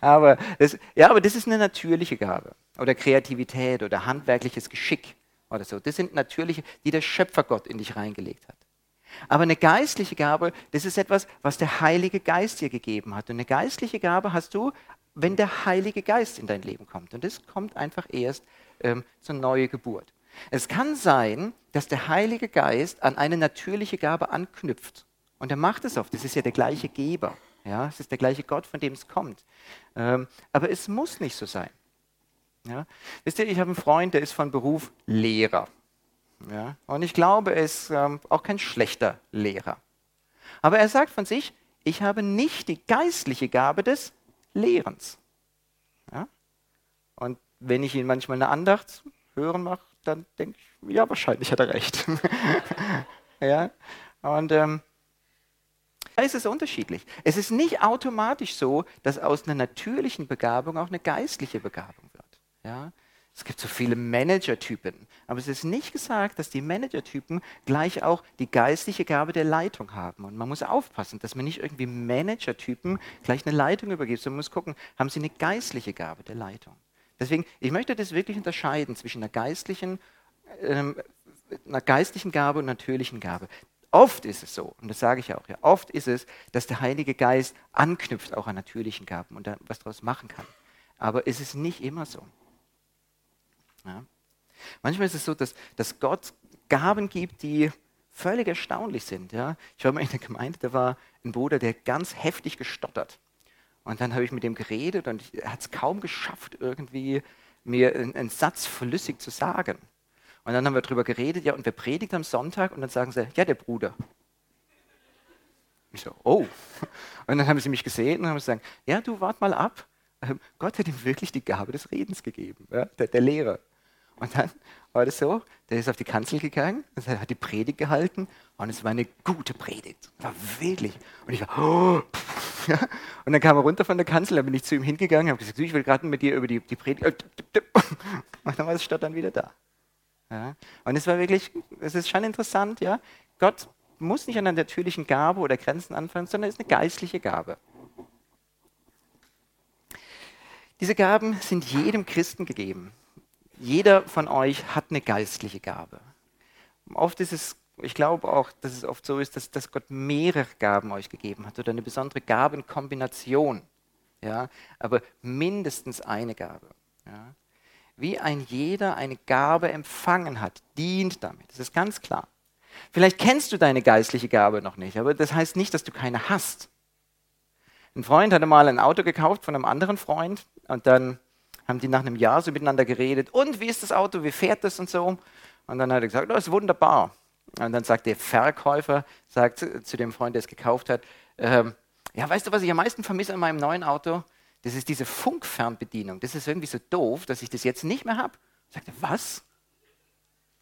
Aber das, ja, aber das ist eine natürliche Gabe. Oder Kreativität oder handwerkliches Geschick oder so. Das sind natürliche, die der Schöpfergott in dich reingelegt hat. Aber eine geistliche Gabe, das ist etwas, was der Heilige Geist dir gegeben hat. Und eine geistliche Gabe hast du, wenn der Heilige Geist in dein Leben kommt. Und das kommt einfach erst ähm, zur neuen Geburt. Es kann sein, dass der Heilige Geist an eine natürliche Gabe anknüpft. Und er macht es oft. Das ist ja der gleiche Geber. Ja, es ist der gleiche Gott, von dem es kommt. Ähm, aber es muss nicht so sein. Ja? Wisst ihr, ich habe einen Freund, der ist von Beruf Lehrer. Ja? Und ich glaube, er ist ähm, auch kein schlechter Lehrer. Aber er sagt von sich, ich habe nicht die geistliche Gabe des Lehrens. Ja? Und wenn ich ihn manchmal eine Andacht hören mache, dann denke ich, ja, wahrscheinlich hat er recht. <laughs> ja? Und ähm, da ist es unterschiedlich. Es ist nicht automatisch so, dass aus einer natürlichen Begabung auch eine geistliche Begabung wird. Ja? Es gibt so viele Managertypen, aber es ist nicht gesagt, dass die Managertypen gleich auch die geistliche Gabe der Leitung haben. Und man muss aufpassen, dass man nicht irgendwie Managertypen gleich eine Leitung übergibt, sondern man muss gucken, haben sie eine geistliche Gabe der Leitung. Deswegen, ich möchte das wirklich unterscheiden zwischen einer geistlichen, ähm, einer geistlichen Gabe und einer natürlichen Gabe. Oft ist es so, und das sage ich auch, ja, oft ist es, dass der Heilige Geist anknüpft auch an natürlichen Gaben und dann was daraus machen kann. Aber es ist nicht immer so. Ja. Manchmal ist es so, dass, dass Gott Gaben gibt, die völlig erstaunlich sind. Ja. Ich war mal in der Gemeinde, da war ein Bruder, der ganz heftig gestottert. Und dann habe ich mit ihm geredet und er hat es kaum geschafft, irgendwie mir einen, Satz flüssig zu sagen. Und dann haben wir darüber geredet, ja, und wer predigt am Sonntag? Und dann sagen sie, ja, der Bruder. Ich so, oh. <laughs> Und dann haben sie mich gesehen und haben gesagt, ja, du wart mal ab. Ähm, Gott hat ihm wirklich die Gabe des Redens gegeben, ja, der, der Lehrer. Und dann war das so, der ist auf die Kanzel gegangen, hat die Predigt gehalten und es war eine gute Predigt. War wirklich. Und ich war, oh, <laughs> ja. Und dann kam er runter von der Kanzel, dann bin ich zu ihm hingegangen, habe gesagt, ich will gerade mit dir über die, die Predigt. <laughs> Und dann war das Stottern wieder da. Ja. Und es war wirklich, es ist schon interessant, ja. Gott muss nicht an einer natürlichen Gabe oder Grenzen anfangen, sondern es ist eine geistliche Gabe. Diese Gaben sind jedem Christen gegeben jeder von euch hat eine geistliche Gabe. Oft ist es, ich glaube auch, dass es oft so ist, dass, dass Gott mehrere Gaben euch gegeben hat oder eine besondere Gabenkombination. Ja, aber mindestens eine Gabe. Ja. Wie ein jeder eine Gabe empfangen hat, dient damit. Das ist ganz klar. Vielleicht kennst du deine geistliche Gabe noch nicht, aber das heißt nicht, dass du keine hast. Ein Freund hatte mal ein Auto gekauft von einem anderen Freund und dann haben die nach einem Jahr so miteinander geredet. Und wie ist das Auto, wie fährt das und so? Und dann hat er gesagt, das ist wunderbar. Und dann sagt der Verkäufer, sagt zu dem Freund, der es gekauft hat, ähm, ja, weißt du, was ich am meisten vermisse an meinem neuen Auto? Das ist diese Funkfernbedienung. Das ist irgendwie so doof, dass ich das jetzt nicht mehr habe. Sagt er, was?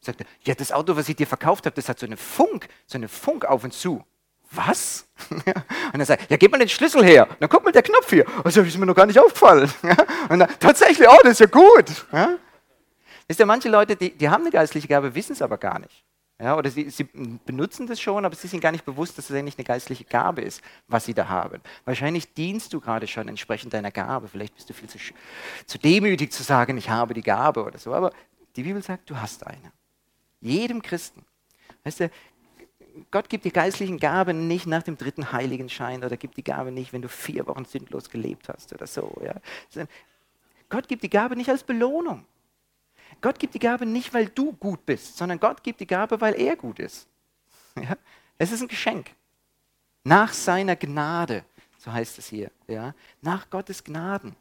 Sagt er, ja, das Auto, was ich dir verkauft habe, das hat so eine Funk, so eine Funk auf und zu was? <laughs> Und er sagt, ja, gib mal den Schlüssel her. Und dann guck mal der Knopf hier. Also ist mir noch gar nicht aufgefallen. <laughs> Und dann, tatsächlich, oh, das ist ja gut. Ja? Wisst ihr, manche Leute, die, die haben eine geistliche Gabe, wissen es aber gar nicht. Ja, oder sie, sie, benutzen das schon, aber sie sind gar nicht bewusst, dass es eigentlich eine geistliche Gabe ist, was sie da haben. Wahrscheinlich dienst du gerade schon entsprechend deiner Gabe. Vielleicht bist du viel zu, zu demütig zu sagen, ich habe die Gabe oder so. Aber die Bibel sagt, du hast eine. Jedem Christen. Weißt du, Gott gibt die geistlichen Gaben nicht nach dem dritten Heiligenschein oder gibt die Gabe nicht, wenn du vier Wochen sündlos gelebt hast oder so. Ja. Gott gibt die Gabe nicht als Belohnung. Gott gibt die Gabe nicht, weil du gut bist, sondern Gott gibt die Gabe, weil er gut ist. <laughs> Ja. Es ist ein Geschenk. Nach seiner Gnade, so heißt es hier. Ja. Nach Gottes Gnaden.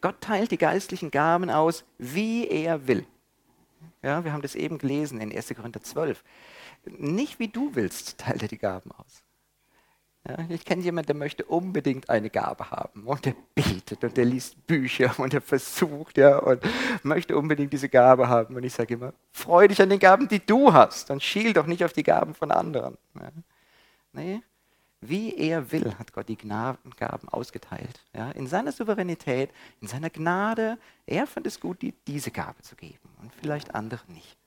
Gott teilt die geistlichen Gaben aus, wie er will. Ja, wir haben das eben gelesen in 1. Korinther 12 nicht wie du willst, <laughs> teilt er die Gaben aus. Ja, ich kenne jemanden, der möchte unbedingt eine Gabe haben und der betet und der liest Bücher <laughs> und er versucht ja und möchte unbedingt diese Gabe haben. Und ich sage immer, freu dich an den Gaben, die du hast und schiel doch nicht auf die Gaben von anderen. Ja. Nee, wie er will, hat Gott die Gnadengaben ausgeteilt. Ja, in seiner Souveränität, in seiner Gnade. Er fand es gut, die, diese Gabe zu geben und vielleicht andere nicht.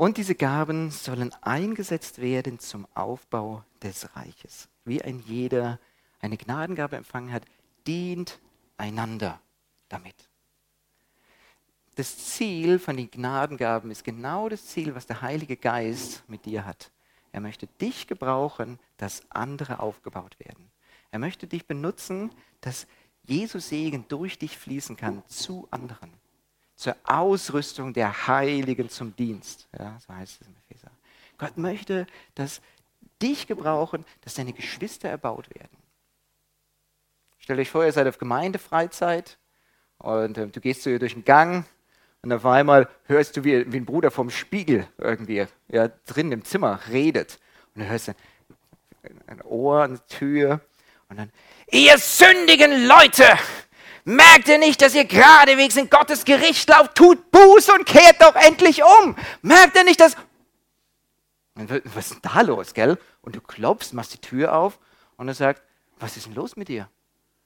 Und diese Gaben sollen eingesetzt werden zum Aufbau des Reiches. Wie ein jeder eine Gnadengabe empfangen hat, dient einander damit. Das Ziel von den Gnadengaben ist genau das Ziel, was der Heilige Geist mit dir hat. Er möchte dich gebrauchen, dass andere aufgebaut werden. Er möchte dich benutzen, dass Jesus Segen durch dich fließen kann zu anderen. Zur Ausrüstung der Heiligen zum Dienst. Ja, so heißt es im Epheser. Gott möchte, dass dich gebrauchen, dass deine Geschwister erbaut werden. Stellt euch vor, ihr seid auf Gemeindefreizeit und äh, du gehst so durch den Gang und auf einmal hörst du, wie, wie ein Bruder vom Spiegel irgendwie ja, drin im Zimmer redet. Und du hörst ein, ein Ohr, eine Tür und dann, ihr sündigen Leute, merkt ihr nicht, dass ihr geradewegs in Gottes Gericht lauft? Tut Buß und kehrt doch endlich um. Merkt ihr nicht, dass... Was ist denn da los, gell? Und du klopfst, machst die Tür auf und er sagt, was ist denn los mit dir?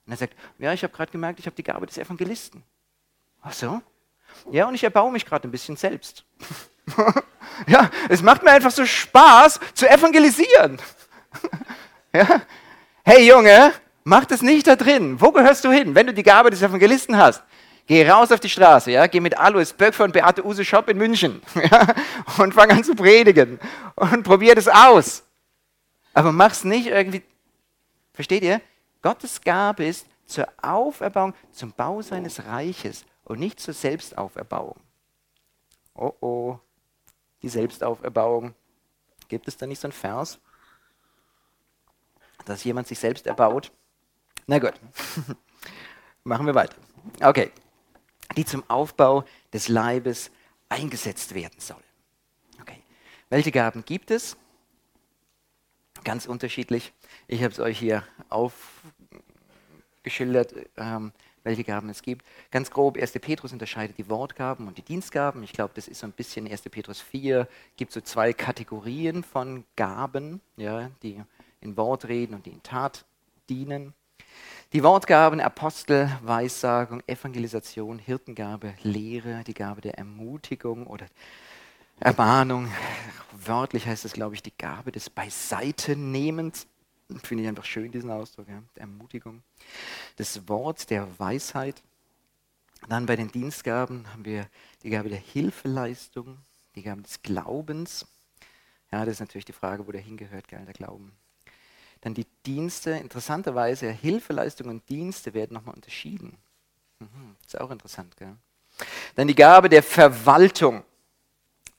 Und er sagt, ja, ich habe gerade gemerkt, ich habe die Gabe des Evangelisten. Ach so? Ja, und ich erbaue mich gerade ein bisschen selbst. <laughs> ja, es macht mir einfach so Spaß zu evangelisieren. <laughs> ja? Hey Junge, mach das nicht da drin. Wo gehörst du hin, wenn du die Gabe des Evangelisten hast? Geh raus auf die Straße, ja? geh mit Alois Böckfer und Beate Use Shop in München <laughs> ja? und fang an zu predigen und probier das aus. Aber mach's nicht irgendwie, versteht ihr? Gottes Gabe ist zur Auferbauung, zum Bau seines Reiches und nicht zur Selbstauferbauung. Oh oh, die Selbstauferbauung. Gibt es da nicht so einen Vers, dass jemand sich selbst erbaut? Na gut, <laughs> machen wir weiter. Okay, die zum Aufbau des Leibes eingesetzt werden soll. Okay, welche Gaben gibt es? Ganz unterschiedlich. Ich habe es euch hier aufgeschildert. Ähm, welche Gaben es gibt. Ganz grob, 1. Petrus unterscheidet die Wortgaben und die Dienstgaben. Ich glaube, das ist so ein bisschen 1. Petrus 4, gibt so zwei Kategorien von Gaben, ja, die in Wort reden und die in Tat dienen. Die Wortgaben Apostel, Weissagung, Evangelisation, Hirtengabe, Lehre, die Gabe der Ermutigung oder Ermahnung. Wörtlich heißt es, glaube ich, die Gabe des Beiseitenehmens. Finde ich einfach schön, diesen Ausdruck, ja, Ermutigung. Das Wort der Weisheit. Dann bei den Dienstgaben haben wir die Gabe der Hilfeleistung, die Gabe des Glaubens. Ja, das ist natürlich die Frage, wo der hingehört, gell, der Glauben. Dann die Dienste. Interessanterweise, Hilfeleistung und Dienste werden nochmal unterschieden. Mhm, ist auch interessant, gell? Dann die Gabe der Verwaltung,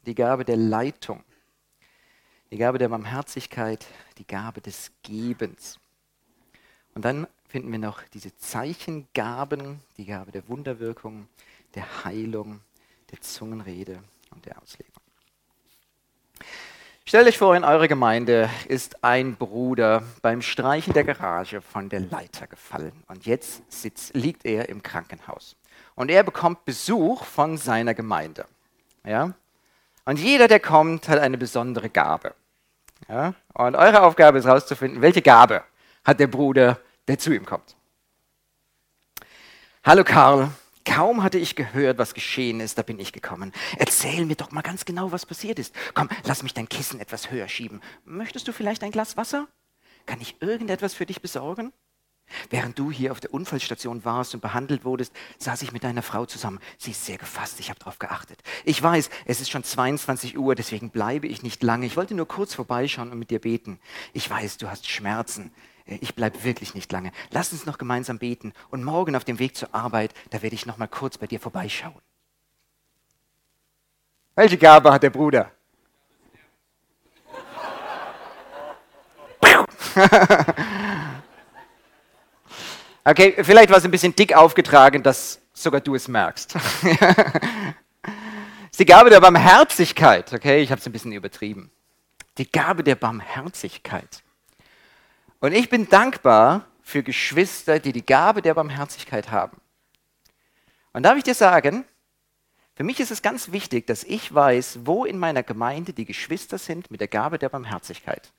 die Gabe der Leitung die Gabe der Barmherzigkeit, die Gabe des Gebens. Und dann finden wir noch diese Zeichengaben, die Gabe der Wunderwirkung, der Heilung, der Zungenrede und der Auslegung. Stellt euch vor, in eurer Gemeinde ist ein Bruder beim Streichen der Garage von der Leiter gefallen und jetzt sitzt, liegt er im Krankenhaus. Und er bekommt Besuch von seiner Gemeinde. Ja? Und jeder, der kommt, hat eine besondere Gabe. Ja? Und eure Aufgabe ist herauszufinden, welche Gabe hat der Bruder, der zu ihm kommt. Hallo Karl, kaum hatte ich gehört, was geschehen ist, da bin ich gekommen. Erzähl mir doch mal ganz genau, was passiert ist. Komm, lass mich dein Kissen etwas höher schieben. Möchtest du vielleicht ein Glas Wasser? Kann ich irgendetwas für dich besorgen? Während du hier auf der Unfallstation warst und behandelt wurdest, saß ich mit deiner Frau zusammen. Sie ist sehr gefasst, ich habe darauf geachtet. Ich weiß, es ist schon 22 Uhr, deswegen bleibe ich nicht lange. Ich wollte nur kurz vorbeischauen und mit dir beten. Ich weiß, du hast Schmerzen. Ich bleibe wirklich nicht lange. Lass uns noch gemeinsam beten und morgen auf dem Weg zur Arbeit, da werde ich noch mal kurz bei dir vorbeischauen. Welche Gabe hat der Bruder? <laughs> Okay, vielleicht war es ein bisschen dick aufgetragen, dass sogar du es merkst. <laughs> ist die Gabe der Barmherzigkeit. Okay, ich habe es ein bisschen übertrieben. Die Gabe der Barmherzigkeit. Und ich bin dankbar für Geschwister, die die Gabe der Barmherzigkeit haben. Und darf ich dir sagen, für mich ist es ganz wichtig, dass ich weiß, wo in meiner Gemeinde die Geschwister sind mit der Gabe der Barmherzigkeit.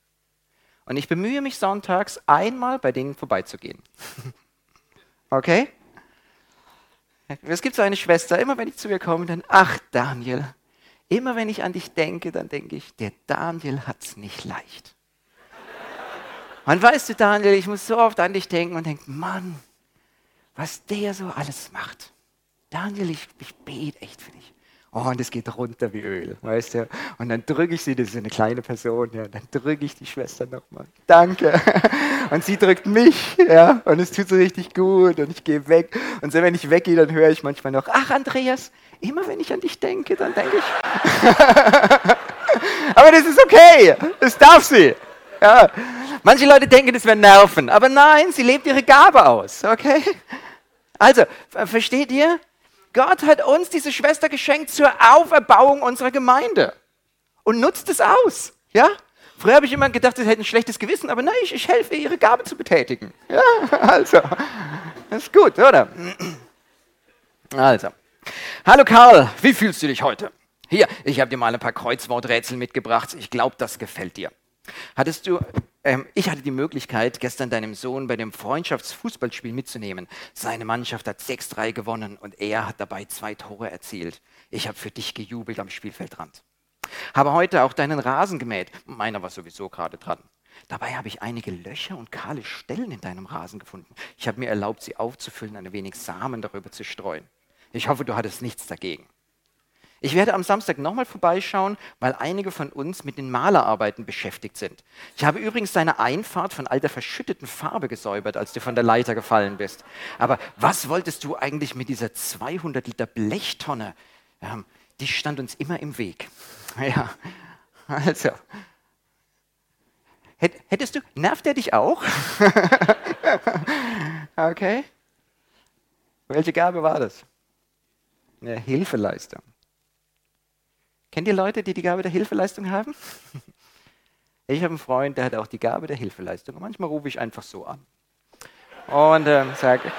Und ich bemühe mich sonntags einmal bei denen vorbeizugehen. <laughs> Okay? Es gibt so eine Schwester, immer wenn ich zu ihr komme, dann, ach Daniel, immer wenn ich an dich denke, dann denke ich, der Daniel hat es nicht leicht. Und weißt du, Daniel, ich muss so oft an dich denken und denke, Mann, was der so alles macht. Daniel, ich, ich bete echt für dich. Oh, und es geht runter wie Öl, weißt du? Und dann drücke ich sie, das ist eine kleine Person, ja, dann drücke ich die Schwester nochmal. Danke. <laughs> Und sie drückt mich, ja, und es tut so richtig gut und ich gehe weg. Und so, wenn ich weggehe, dann höre ich manchmal noch, ach Andreas, immer wenn ich an dich denke, dann denke ich. <laughs> aber das ist okay, das darf sie. Ja. Manche Leute denken, das wäre Nerven, aber nein, sie lebt ihre Gabe aus, okay? Also, versteht ihr? Gott hat uns diese Schwester geschenkt zur Auferbauung unserer Gemeinde und nutzt es aus. Ja? Früher habe ich immer gedacht, sie hätte ein schlechtes Gewissen, aber nein, ich, ich helfe ihr, ihre Gabe zu betätigen. Ja, <laughs> also, das ist gut, oder? Also, hallo Karl, wie fühlst du dich heute? Hier, ich habe dir mal ein paar Kreuzworträtsel mitgebracht. Ich glaube, das gefällt dir. Hattest du, ich hatte die Möglichkeit, gestern deinem Sohn bei dem Freundschaftsfußballspiel mitzunehmen. Seine Mannschaft hat 6-3 gewonnen und er hat dabei zwei Tore erzielt. Ich habe für dich gejubelt am Spielfeldrand. Habe heute auch deinen Rasen gemäht. Meiner war sowieso gerade dran. Dabei habe ich einige Löcher und kahle Stellen in deinem Rasen gefunden. Ich habe mir erlaubt, sie aufzufüllen, ein wenig Samen darüber zu streuen. Ich hoffe, du hattest nichts dagegen. Ich werde am Samstag nochmal vorbeischauen, weil einige von uns mit den Malerarbeiten beschäftigt sind. Ich habe übrigens deine Einfahrt von all der verschütteten Farbe gesäubert, als du von der Leiter gefallen bist. Aber was wolltest du eigentlich mit dieser 200 Liter Blechtonne? Ähm, die stand uns immer im Weg. <laughs> Ja, also. Hättest du, nervt der dich auch? <laughs> okay. Welche Gabe war das? Eine Hilfeleistung. Kennt ihr Leute, die die Gabe der Hilfeleistung haben? <laughs> Ich habe einen Freund, der hat auch die Gabe der Hilfeleistung. Und manchmal rufe ich einfach so an und äh, sage,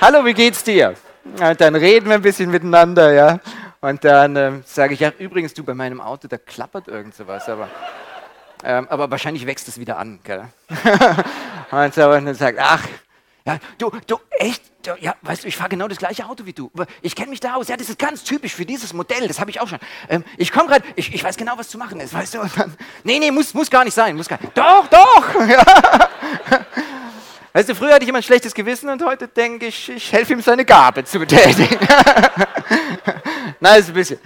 hallo, wie geht's dir? Und dann reden wir ein bisschen miteinander, ja. Und dann äh, sage ich, ja, übrigens, du, bei meinem Auto, da klappert irgend sowas, aber, ähm, aber wahrscheinlich wächst es wieder an. Gell? <laughs> und, dann sagt, ach, ja, du, du, echt? Ja, weißt du, ich fahre genau das gleiche Auto wie du. Ich kenne mich da aus. Ja, das ist ganz typisch für dieses Modell. Das habe ich auch schon. Ähm, ich komme gerade, ich, ich weiß genau, was zu machen ist, weißt du. Dann, nee, nee, muss, muss gar nicht sein. Muss gar, doch, doch. <laughs> Ja. Weißt du, früher hatte ich immer ein schlechtes Gewissen und heute denke ich, ich helfe ihm, seine Gabe zu betätigen. <laughs> Nein, ist ein bisschen.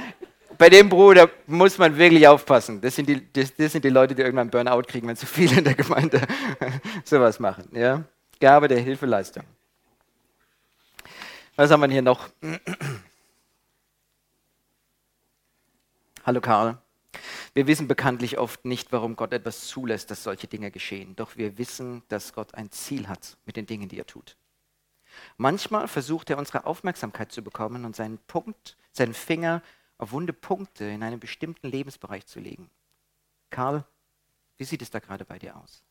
Bei dem Bruder muss man wirklich aufpassen. Das sind die, das, das sind die Leute, die irgendwann Burnout kriegen, wenn zu viele in der Gemeinde <laughs> sowas machen. Ja? Gabe der Hilfeleistung. Was haben wir hier noch? Hallo Karl. Wir wissen bekanntlich oft nicht, warum Gott etwas zulässt, dass solche Dinge geschehen. Doch wir wissen, dass Gott ein Ziel hat mit den Dingen, die er tut. Manchmal versucht er unsere Aufmerksamkeit zu bekommen und seinen Punkt, seinen Finger auf wunde Punkte in einem bestimmten Lebensbereich zu legen. Karl, wie sieht es da gerade bei dir aus?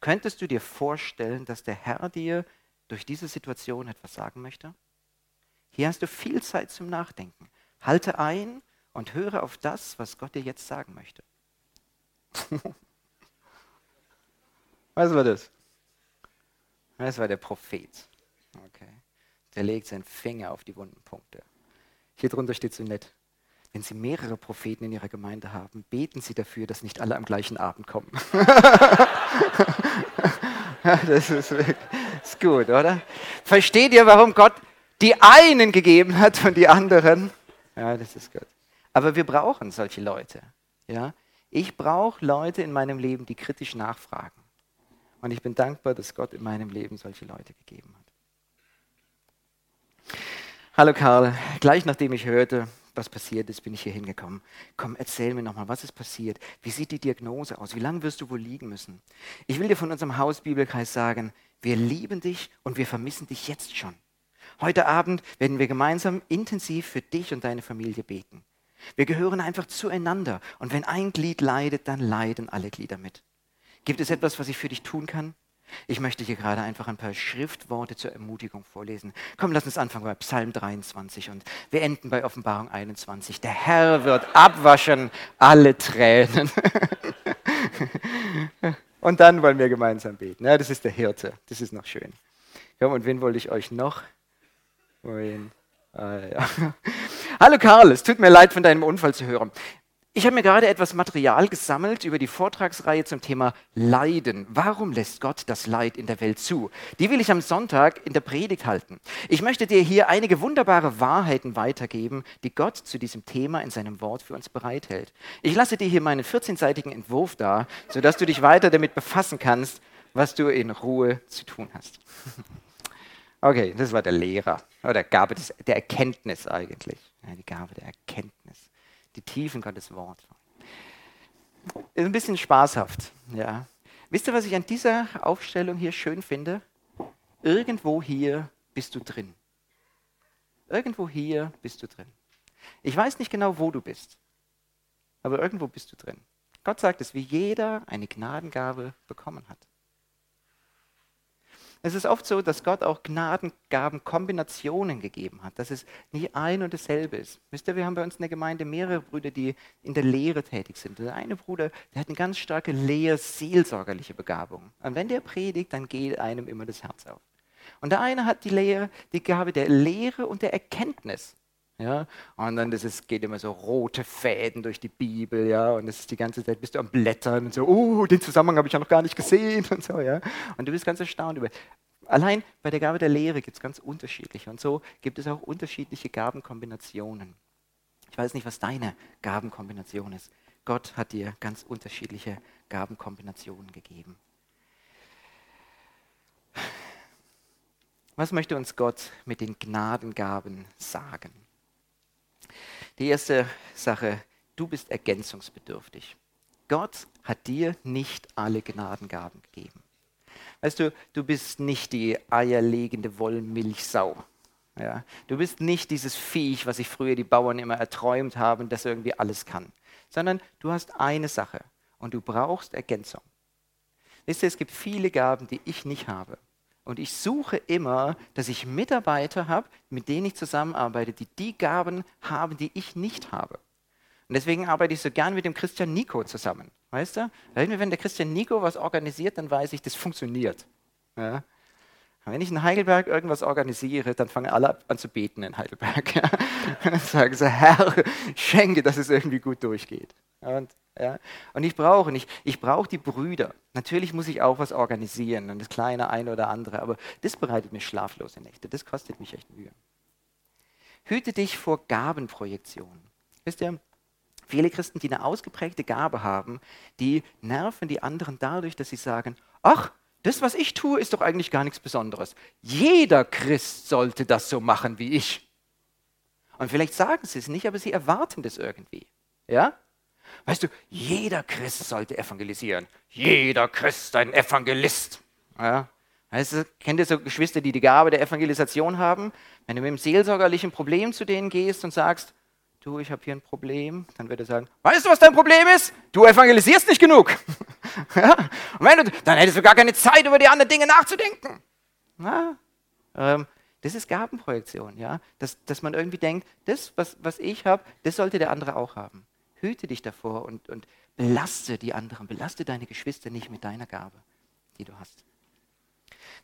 Könntest du dir vorstellen, dass der Herr dir durch diese Situation etwas sagen möchte? Hier hast du viel Zeit zum Nachdenken. Halte ein und höre auf das, was Gott dir jetzt sagen möchte. <laughs> was war das? Das war der Prophet. Okay. Der legt seinen Finger auf die wunden Punkte. Hier drunter steht so nett. Wenn Sie mehrere Propheten in Ihrer Gemeinde haben, beten Sie dafür, dass nicht alle am gleichen Abend kommen. <laughs> das ist, ist gut, oder? Versteht ihr, warum Gott die einen gegeben hat und die anderen? Ja, das ist gut. Aber wir brauchen solche Leute. Ja? Ich brauche Leute in meinem Leben, die kritisch nachfragen. Und ich bin dankbar, dass Gott in meinem Leben solche Leute gegeben hat. Hallo Karl, gleich nachdem ich hörte, was passiert ist, bin ich hier hingekommen. Komm, erzähl mir nochmal, was ist passiert? Wie sieht die Diagnose aus? Wie lange wirst du wohl liegen müssen? Ich will dir von unserem Hausbibelkreis sagen, wir lieben dich und wir vermissen dich jetzt schon. Heute Abend werden wir gemeinsam intensiv für dich und deine Familie beten. Wir gehören einfach zueinander und wenn ein Glied leidet, dann leiden alle Glieder mit. Gibt es etwas, was ich für dich tun kann? Ich möchte hier gerade einfach ein paar Schriftworte zur Ermutigung vorlesen. Komm, lass uns anfangen bei Psalm 23 und wir enden bei Offenbarung 21. Der Herr wird abwaschen alle Tränen. <laughs> und dann wollen wir gemeinsam beten. Ja, das ist der Hirte. Das ist noch schön. Komm, und wen wollte ich euch noch? Wohin? Ah, ja. <laughs> Hallo Karl, es tut mir leid, von deinem Unfall zu hören. Ich habe mir gerade etwas Material gesammelt über die Vortragsreihe zum Thema Leiden. Warum lässt Gott das Leid in der Welt zu? Die will ich am Sonntag in der Predigt halten. Ich möchte dir hier einige wunderbare Wahrheiten weitergeben, die Gott zu diesem Thema in seinem Wort für uns bereithält. Ich lasse dir hier meinen 14-seitigen Entwurf da, sodass du dich weiter damit befassen kannst, was du in Ruhe zu tun hast. <laughs> Okay, das war der Lehrer oder Gabe des, der Erkenntnis eigentlich. Ja, die Gabe der Erkenntnis die Tiefen Gottes Wort. Ist ein bisschen spaßhaft, ja. Wisst ihr, was ich an dieser Aufstellung hier schön finde? Irgendwo hier bist du drin. Irgendwo hier bist du drin. Ich weiß nicht genau, wo du bist, aber irgendwo bist du drin. Gott sagt es, wie jeder eine Gnadengabe bekommen hat. Es ist oft so, dass Gott auch Gnadengaben Kombinationen gegeben hat, dass es nicht ein und dasselbe ist. Wisst ihr, wir haben bei uns in der Gemeinde mehrere Brüder, die in der Lehre tätig sind. Der eine Bruder, der hat eine ganz starke lehr-seelsorgerliche Begabung. Und wenn der predigt, dann geht einem immer das Herz auf. Und der eine hat die Lehre, die Gabe der Lehre und der Erkenntnis. Ja, und dann das ist, geht immer so rote Fäden durch die Bibel, ja, und das ist die ganze Zeit, bist du am Blättern und so, oh, den Zusammenhang habe ich ja noch gar nicht gesehen <laughs> und so, ja. Und du bist ganz erstaunt über. Allein bei der Gabe der Lehre gibt es ganz unterschiedliche und so gibt es auch unterschiedliche Gabenkombinationen. Ich weiß nicht, was deine Gabenkombination ist. Gott hat dir ganz unterschiedliche Gabenkombinationen gegeben. Was möchte uns Gott mit den Gnadengaben sagen? Die erste Sache, du bist ergänzungsbedürftig. Gott hat dir nicht alle Gnadengaben gegeben. Weißt du, du bist nicht die eierlegende Wollmilchsau. Ja? Du bist nicht dieses Viech, was sich früher die Bauern immer erträumt haben, das irgendwie alles kann. Sondern du hast eine Sache und du brauchst Ergänzung. Wisst ihr, es gibt viele Gaben, die ich nicht habe. Und ich suche immer, dass ich Mitarbeiter habe, mit denen ich zusammenarbeite, die die Gaben haben, die ich nicht habe. Und deswegen arbeite ich so gern mit dem Christian Nico zusammen. Weißt du? Wenn der Christian Nico was organisiert, dann weiß ich, das funktioniert. Ja? Wenn ich in Heidelberg irgendwas organisiere, dann fangen alle an zu beten in Heidelberg. <laughs> Und dann sagen sie, Herr, schenke, dass es irgendwie gut durchgeht. Und, ja? und ich brauche nicht, ich brauche die Brüder. Natürlich muss ich auch was organisieren und das kleine eine oder andere, aber das bereitet mir schlaflose Nächte. Das kostet mich echt Mühe. Hüte dich vor Gabenprojektionen. Wisst ihr, viele Christen, die eine ausgeprägte Gabe haben, die nerven die anderen dadurch, dass sie sagen, ach, das, was ich tue, ist doch eigentlich gar nichts Besonderes. Jeder Christ sollte das so machen wie ich. Und vielleicht sagen sie es nicht, aber sie erwarten das irgendwie. Ja? Weißt du, jeder Christ sollte evangelisieren. Jeder Christ ein Evangelist. Ja? Weißt du, kennt ihr so Geschwister, die die Gabe der Evangelisation haben? Wenn du mit einem seelsorgerlichen Problem zu denen gehst und sagst, du, ich habe hier ein Problem, dann wird er sagen, weißt du, was dein Problem ist? Du evangelisierst nicht genug. <laughs> ja? Und wenn du, dann hättest du gar keine Zeit, über die anderen Dinge nachzudenken. Ja? Ähm, das ist Gabenprojektion, ja? dass, dass man irgendwie denkt, das, was, was ich habe, das sollte der andere auch haben. Hüte dich davor und, und belaste die anderen, belaste deine Geschwister nicht mit deiner Gabe, die du hast.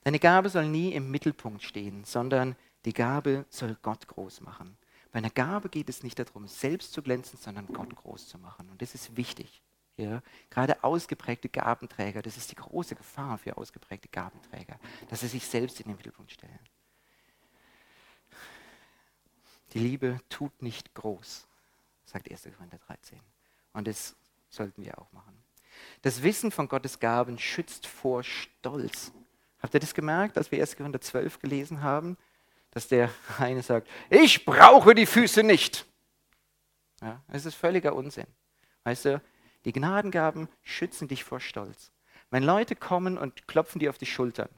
Deine Gabe soll nie im Mittelpunkt stehen, sondern die Gabe soll Gott groß machen. Bei einer Gabe geht es nicht darum, selbst zu glänzen, sondern Gott groß zu machen. Und das ist wichtig. Ja? Gerade ausgeprägte Gabenträger, das ist die große Gefahr für ausgeprägte Gabenträger, dass sie sich selbst in den Mittelpunkt stellen. Die Liebe tut nicht groß, sagt 1. Korinther 13. Und das sollten wir auch machen. Das Wissen von Gottes Gaben schützt vor Stolz. Habt ihr das gemerkt, als wir 1. Korinther 12 gelesen haben? Dass der <laughs> eine sagt, ich brauche die Füße nicht. Ja, das ist völliger Unsinn. Weißt du, die Gnadengaben schützen dich vor Stolz. Wenn Leute kommen und klopfen dir auf die Schultern,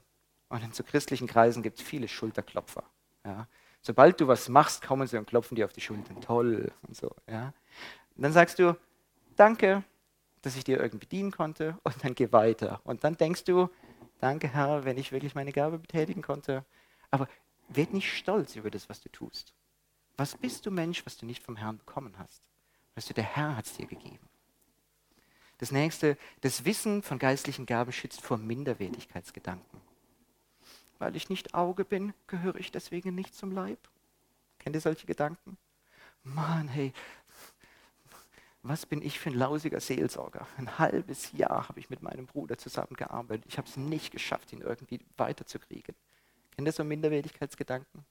und in so christlichen Kreisen gibt es viele Schulterklopfer. Ja. Sobald du was machst, kommen sie und klopfen dir auf die Schultern. Toll und so. Ja. Dann sagst du, danke, dass ich dir irgendwie dienen konnte und dann geh weiter. Und dann denkst du, danke Herr, wenn ich wirklich meine Gabe betätigen konnte. Aber Werd nicht stolz über das, was du tust. Was bist du Mensch, was du nicht vom Herrn bekommen hast? Weißt du, der Herr hat es dir gegeben. Das nächste, das Wissen von geistlichen Gaben schützt vor Minderwertigkeitsgedanken. Weil ich nicht Auge bin, gehöre ich deswegen nicht zum Leib. Kennt ihr solche Gedanken? Mann, hey, was bin ich für ein lausiger Seelsorger? Ein halbes Jahr habe ich mit meinem Bruder zusammengearbeitet. Ich habe es nicht geschafft, ihn irgendwie weiterzukriegen. Kennt ihr so Minderwertigkeitsgedanken?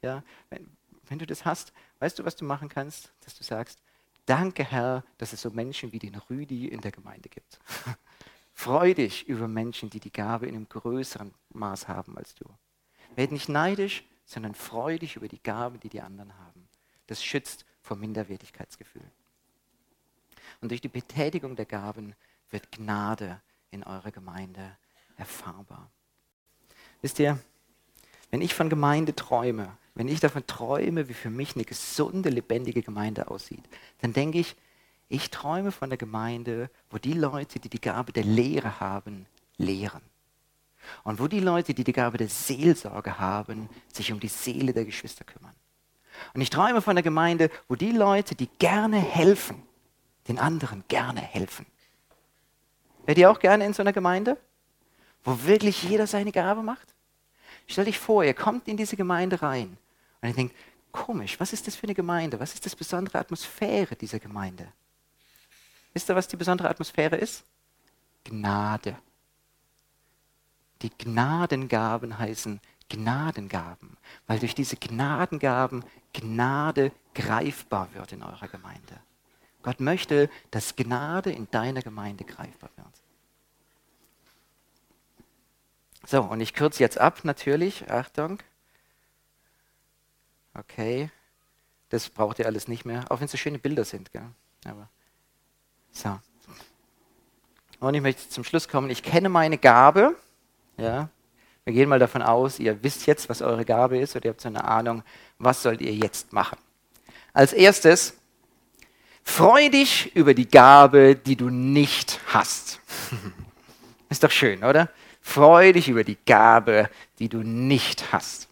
Ja, wenn, wenn du das hast, weißt du, was du machen kannst? Dass du sagst, danke Herr, dass es so Menschen wie den Rüdi in der Gemeinde gibt. <laughs> Freu dich über Menschen, die die Gabe in einem größeren Maß haben als du. Werd nicht neidisch, sondern freu dich über die Gabe, die die anderen haben. Das schützt vor Minderwertigkeitsgefühlen. Und durch die Betätigung der Gaben wird Gnade in eurer Gemeinde erfahrbar. Wisst ihr, wenn ich von Gemeinde träume, wenn ich davon träume, wie für mich eine gesunde, lebendige Gemeinde aussieht, dann denke ich, ich träume von der Gemeinde, wo die Leute, die die Gabe der Lehre haben, lehren. Und wo die Leute, die die Gabe der Seelsorge haben, sich um die Seele der Geschwister kümmern. Und ich träume von der Gemeinde, wo die Leute, die gerne helfen, den anderen gerne helfen. Wärt ihr auch gerne in so einer Gemeinde, wo wirklich jeder seine Gabe macht? Stell dich vor, ihr kommt in diese Gemeinde rein und ihr denkt, komisch, was ist das für eine Gemeinde? Was ist das besondere Atmosphäre dieser Gemeinde? Wisst ihr, was die besondere Atmosphäre ist? Gnade. Die Gnadengaben heißen Gnadengaben, weil durch diese Gnadengaben Gnade greifbar wird in eurer Gemeinde. Gott möchte, dass Gnade in deiner Gemeinde greifbar wird. So, und ich kürze jetzt ab, natürlich. Achtung. Okay. Das braucht ihr alles nicht mehr, auch wenn es so schöne Bilder sind. Gell? Aber, so. Und ich möchte zum Schluss kommen. Ich kenne meine Gabe. Ja, wir gehen mal davon aus, ihr wisst jetzt, was eure Gabe ist oder ihr habt so eine Ahnung, was sollt ihr jetzt machen. Als erstes, freu dich über die Gabe, die du nicht hast. <laughs> ist doch schön, oder? Freu dich über die Gabe, die du nicht hast.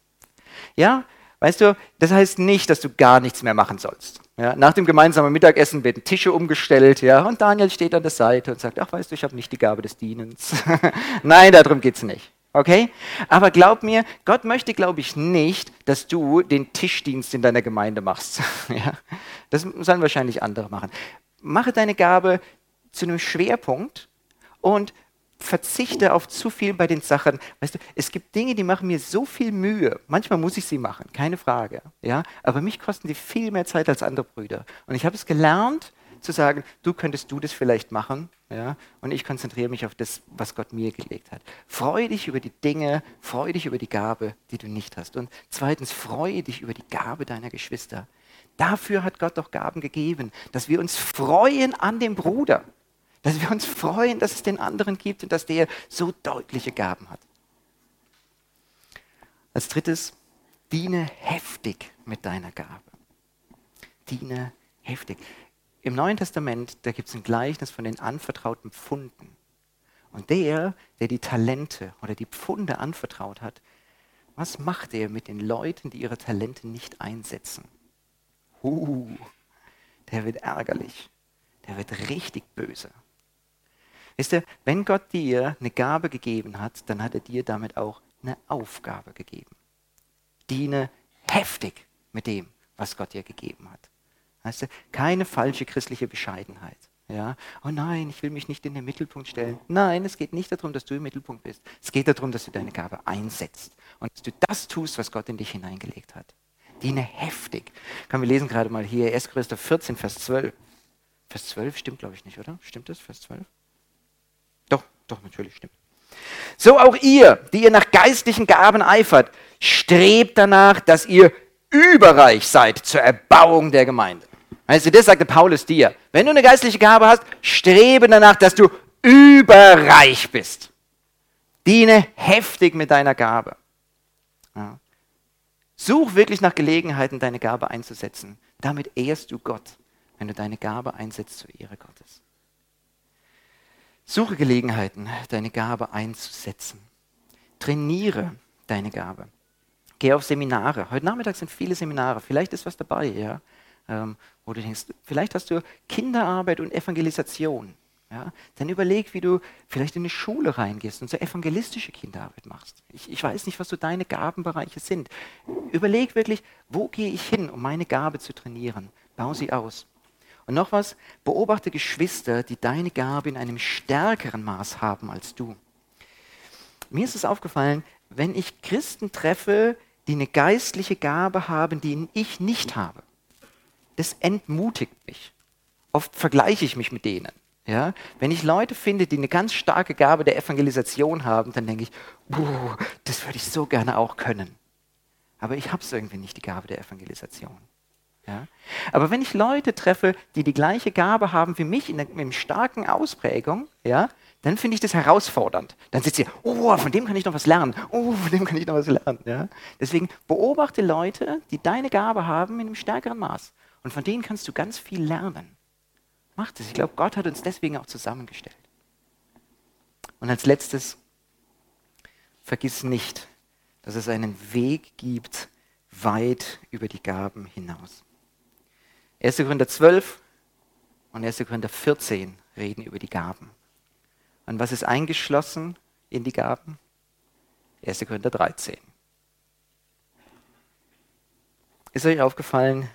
Ja, weißt du, das heißt nicht, dass du gar nichts mehr machen sollst. Ja, nach dem gemeinsamen Mittagessen werden Tische umgestellt, ja, und Daniel steht an der Seite und sagt, ach weißt du, ich habe nicht die Gabe des Dienens. <laughs> Nein, darum geht es nicht. Okay? Aber glaub mir, Gott möchte, glaube ich, nicht, dass du den Tischdienst in deiner Gemeinde machst. <laughs> ja? Das sollen wahrscheinlich andere machen. Mache deine Gabe zu einem Schwerpunkt und verzichte auf zu viel bei den Sachen. Weißt du, es gibt Dinge, die machen mir so viel Mühe. Manchmal muss ich sie machen, keine Frage. Ja? Aber mich kosten sie viel mehr Zeit als andere Brüder. Und ich habe es gelernt, zu sagen, du könntest du das vielleicht machen, ja, und ich konzentriere mich auf das, was Gott mir gelegt hat. Freue dich über die Dinge, freue dich über die Gabe, die du nicht hast. Und zweitens, freue dich über die Gabe deiner Geschwister. Dafür hat Gott doch Gaben gegeben, dass wir uns freuen an dem Bruder, dass wir uns freuen, dass es den anderen gibt und dass der so deutliche Gaben hat. Als drittes, diene heftig mit deiner Gabe. Diene heftig. Im Neuen Testament, da gibt es ein Gleichnis von den anvertrauten Pfunden. Und der, der die Talente oder die Pfunde anvertraut hat, was macht er mit den Leuten, die ihre Talente nicht einsetzen? Uh, der wird ärgerlich. Der wird richtig böse. Wisst ihr, wenn Gott dir eine Gabe gegeben hat, dann hat er dir damit auch eine Aufgabe gegeben. Diene heftig mit dem, was Gott dir gegeben hat. Weißt du, keine falsche christliche Bescheidenheit. Ja? Oh nein, ich will mich nicht in den Mittelpunkt stellen. Nein, es geht nicht darum, dass du im Mittelpunkt bist. Es geht darum, dass du deine Gabe einsetzt und dass du das tust, was Gott in dich hineingelegt hat. Diene heftig. Kann wir lesen gerade mal hier 1. Korinther 14, Vers 12. Vers 12 stimmt, glaube ich, nicht, oder? Stimmt das, Vers 12? Doch, natürlich stimmt. So auch ihr, die ihr nach geistlichen Gaben eifert, strebt danach, dass ihr überreich seid zur Erbauung der Gemeinde. Du, das sagte Paulus dir. Wenn du eine geistliche Gabe hast, strebe danach, dass du überreich bist. Diene heftig mit deiner Gabe. Ja. Such wirklich nach Gelegenheiten, deine Gabe einzusetzen. Damit ehrst du Gott, wenn du deine Gabe einsetzt zur Ehre Gottes. Suche Gelegenheiten, deine Gabe einzusetzen. Trainiere deine Gabe. Geh auf Seminare. Heute Nachmittag sind viele Seminare. Vielleicht ist was dabei, ja ähm, wo du denkst, vielleicht hast du Kinderarbeit und Evangelisation. Ja, dann überleg, wie du vielleicht in eine Schule reingehst und so evangelistische Kinderarbeit machst. Ich, ich, weiß nicht, was so deine Gabenbereiche sind. Überleg wirklich, wo gehe ich hin, um meine Gabe zu trainieren. Bau sie aus. Und noch was, beobachte Geschwister, die deine Gabe in einem stärkeren Maß haben als du. Mir ist es aufgefallen, wenn ich Christen treffe, die eine geistliche Gabe haben, die ich nicht habe, das entmutigt mich. Oft vergleiche ich mich mit denen. Ja? Wenn ich Leute finde, die eine ganz starke Gabe der Evangelisation haben, dann denke ich, das würde ich so gerne auch können. Aber ich habe es irgendwie nicht, die Gabe der Evangelisation. Ja? Aber wenn ich Leute treffe, die die gleiche Gabe haben wie mich in einer starken Ausprägung, ja, dann finde ich das herausfordernd. Dann sitzt ihr, oh, von dem kann ich noch was lernen. Oh, von dem kann ich noch was lernen. Ja? Deswegen beobachte Leute, die deine Gabe haben in einem stärkeren Maß. Und von denen kannst du ganz viel lernen. Macht es. Ich glaube, Gott hat uns deswegen auch zusammengestellt. Und als letztes, vergiss nicht, dass es einen Weg gibt, weit über die Gaben hinaus. 1. Korinther 12 und 1. Korinther 14 reden über die Gaben. Und was ist eingeschlossen in die Gaben? 1. Korinther 13. Ist euch aufgefallen,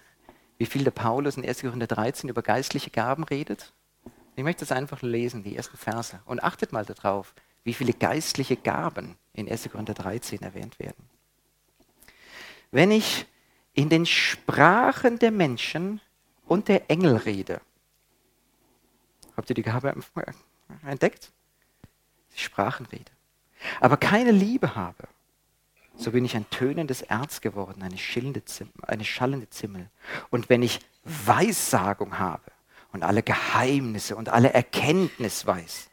wie viel der Paulus in 1. Korinther 13 über geistliche Gaben redet? Ich möchte das einfach lesen, die ersten Verse. Und achtet mal darauf, wie viele geistliche Gaben in 1. Korinther 13 erwähnt werden. Wenn ich in den Sprachen der Menschen und der Engel rede, habt ihr die Gabe entdeckt? Die Sprachenrede. Aber keine Liebe habe, so bin ich ein tönendes Erz geworden, eine, eine schallende Zimmel. Und wenn ich Weissagung habe und alle Geheimnisse und alle Erkenntnis weiß,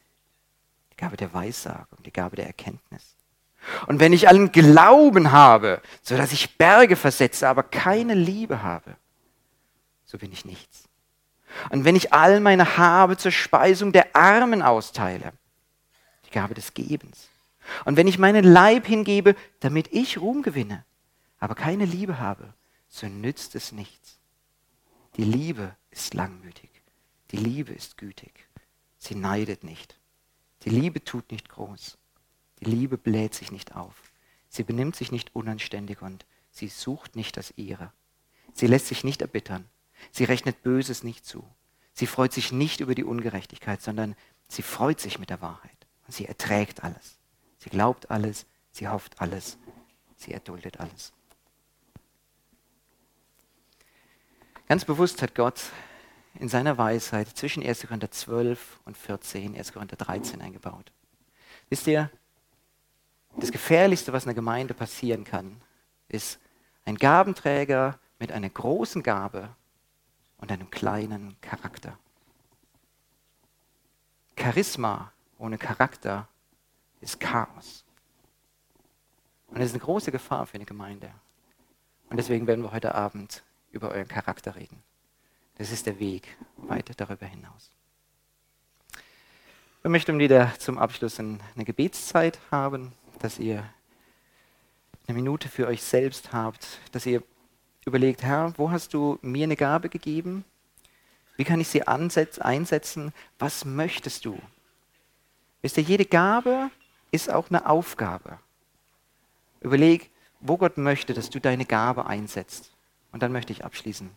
die Gabe der Weissagung, die Gabe der Erkenntnis. Und wenn ich allen Glauben habe, so dass ich Berge versetze, aber keine Liebe habe, so bin ich nichts. Und wenn ich all meine Habe zur Speisung der Armen austeile, die Gabe des Gebens, und wenn ich meinen Leib hingebe, damit ich Ruhm gewinne, aber keine Liebe habe, so nützt es nichts. Die Liebe ist langmütig. Die Liebe ist gütig. Sie neidet nicht. Die Liebe tut nicht groß. Die Liebe bläht sich nicht auf. Sie benimmt sich nicht unanständig und sie sucht nicht das ihre. Sie lässt sich nicht erbittern. Sie rechnet Böses nicht zu. Sie freut sich nicht über die Ungerechtigkeit, sondern sie freut sich mit der Wahrheit. Und sie erträgt alles. Sie glaubt alles, sie hofft alles, sie erduldet alles. Ganz bewusst hat Gott in seiner Weisheit zwischen 1. Korinther 12 und 14, 1. Korinther 13 eingebaut. Wisst ihr, das Gefährlichste, was einer Gemeinde passieren kann, ist ein Gabenträger mit einer großen Gabe und einem kleinen Charakter. Charisma ohne Charakter ist Chaos. Und das ist eine große Gefahr für eine Gemeinde. Und deswegen werden wir heute Abend über euren Charakter reden. Das ist der Weg weiter darüber hinaus. Wir möchten wieder zum Abschluss eine Gebetszeit haben, dass ihr eine Minute für euch selbst habt, dass ihr überlegt, Herr, wo hast du mir eine Gabe gegeben? Wie kann ich sie einsetzen? Was möchtest du? Wisst ihr, jede Gabe ist auch eine Aufgabe. Überleg, wo Gott möchte, dass du deine Gabe einsetzt. Und dann möchte ich abschließen.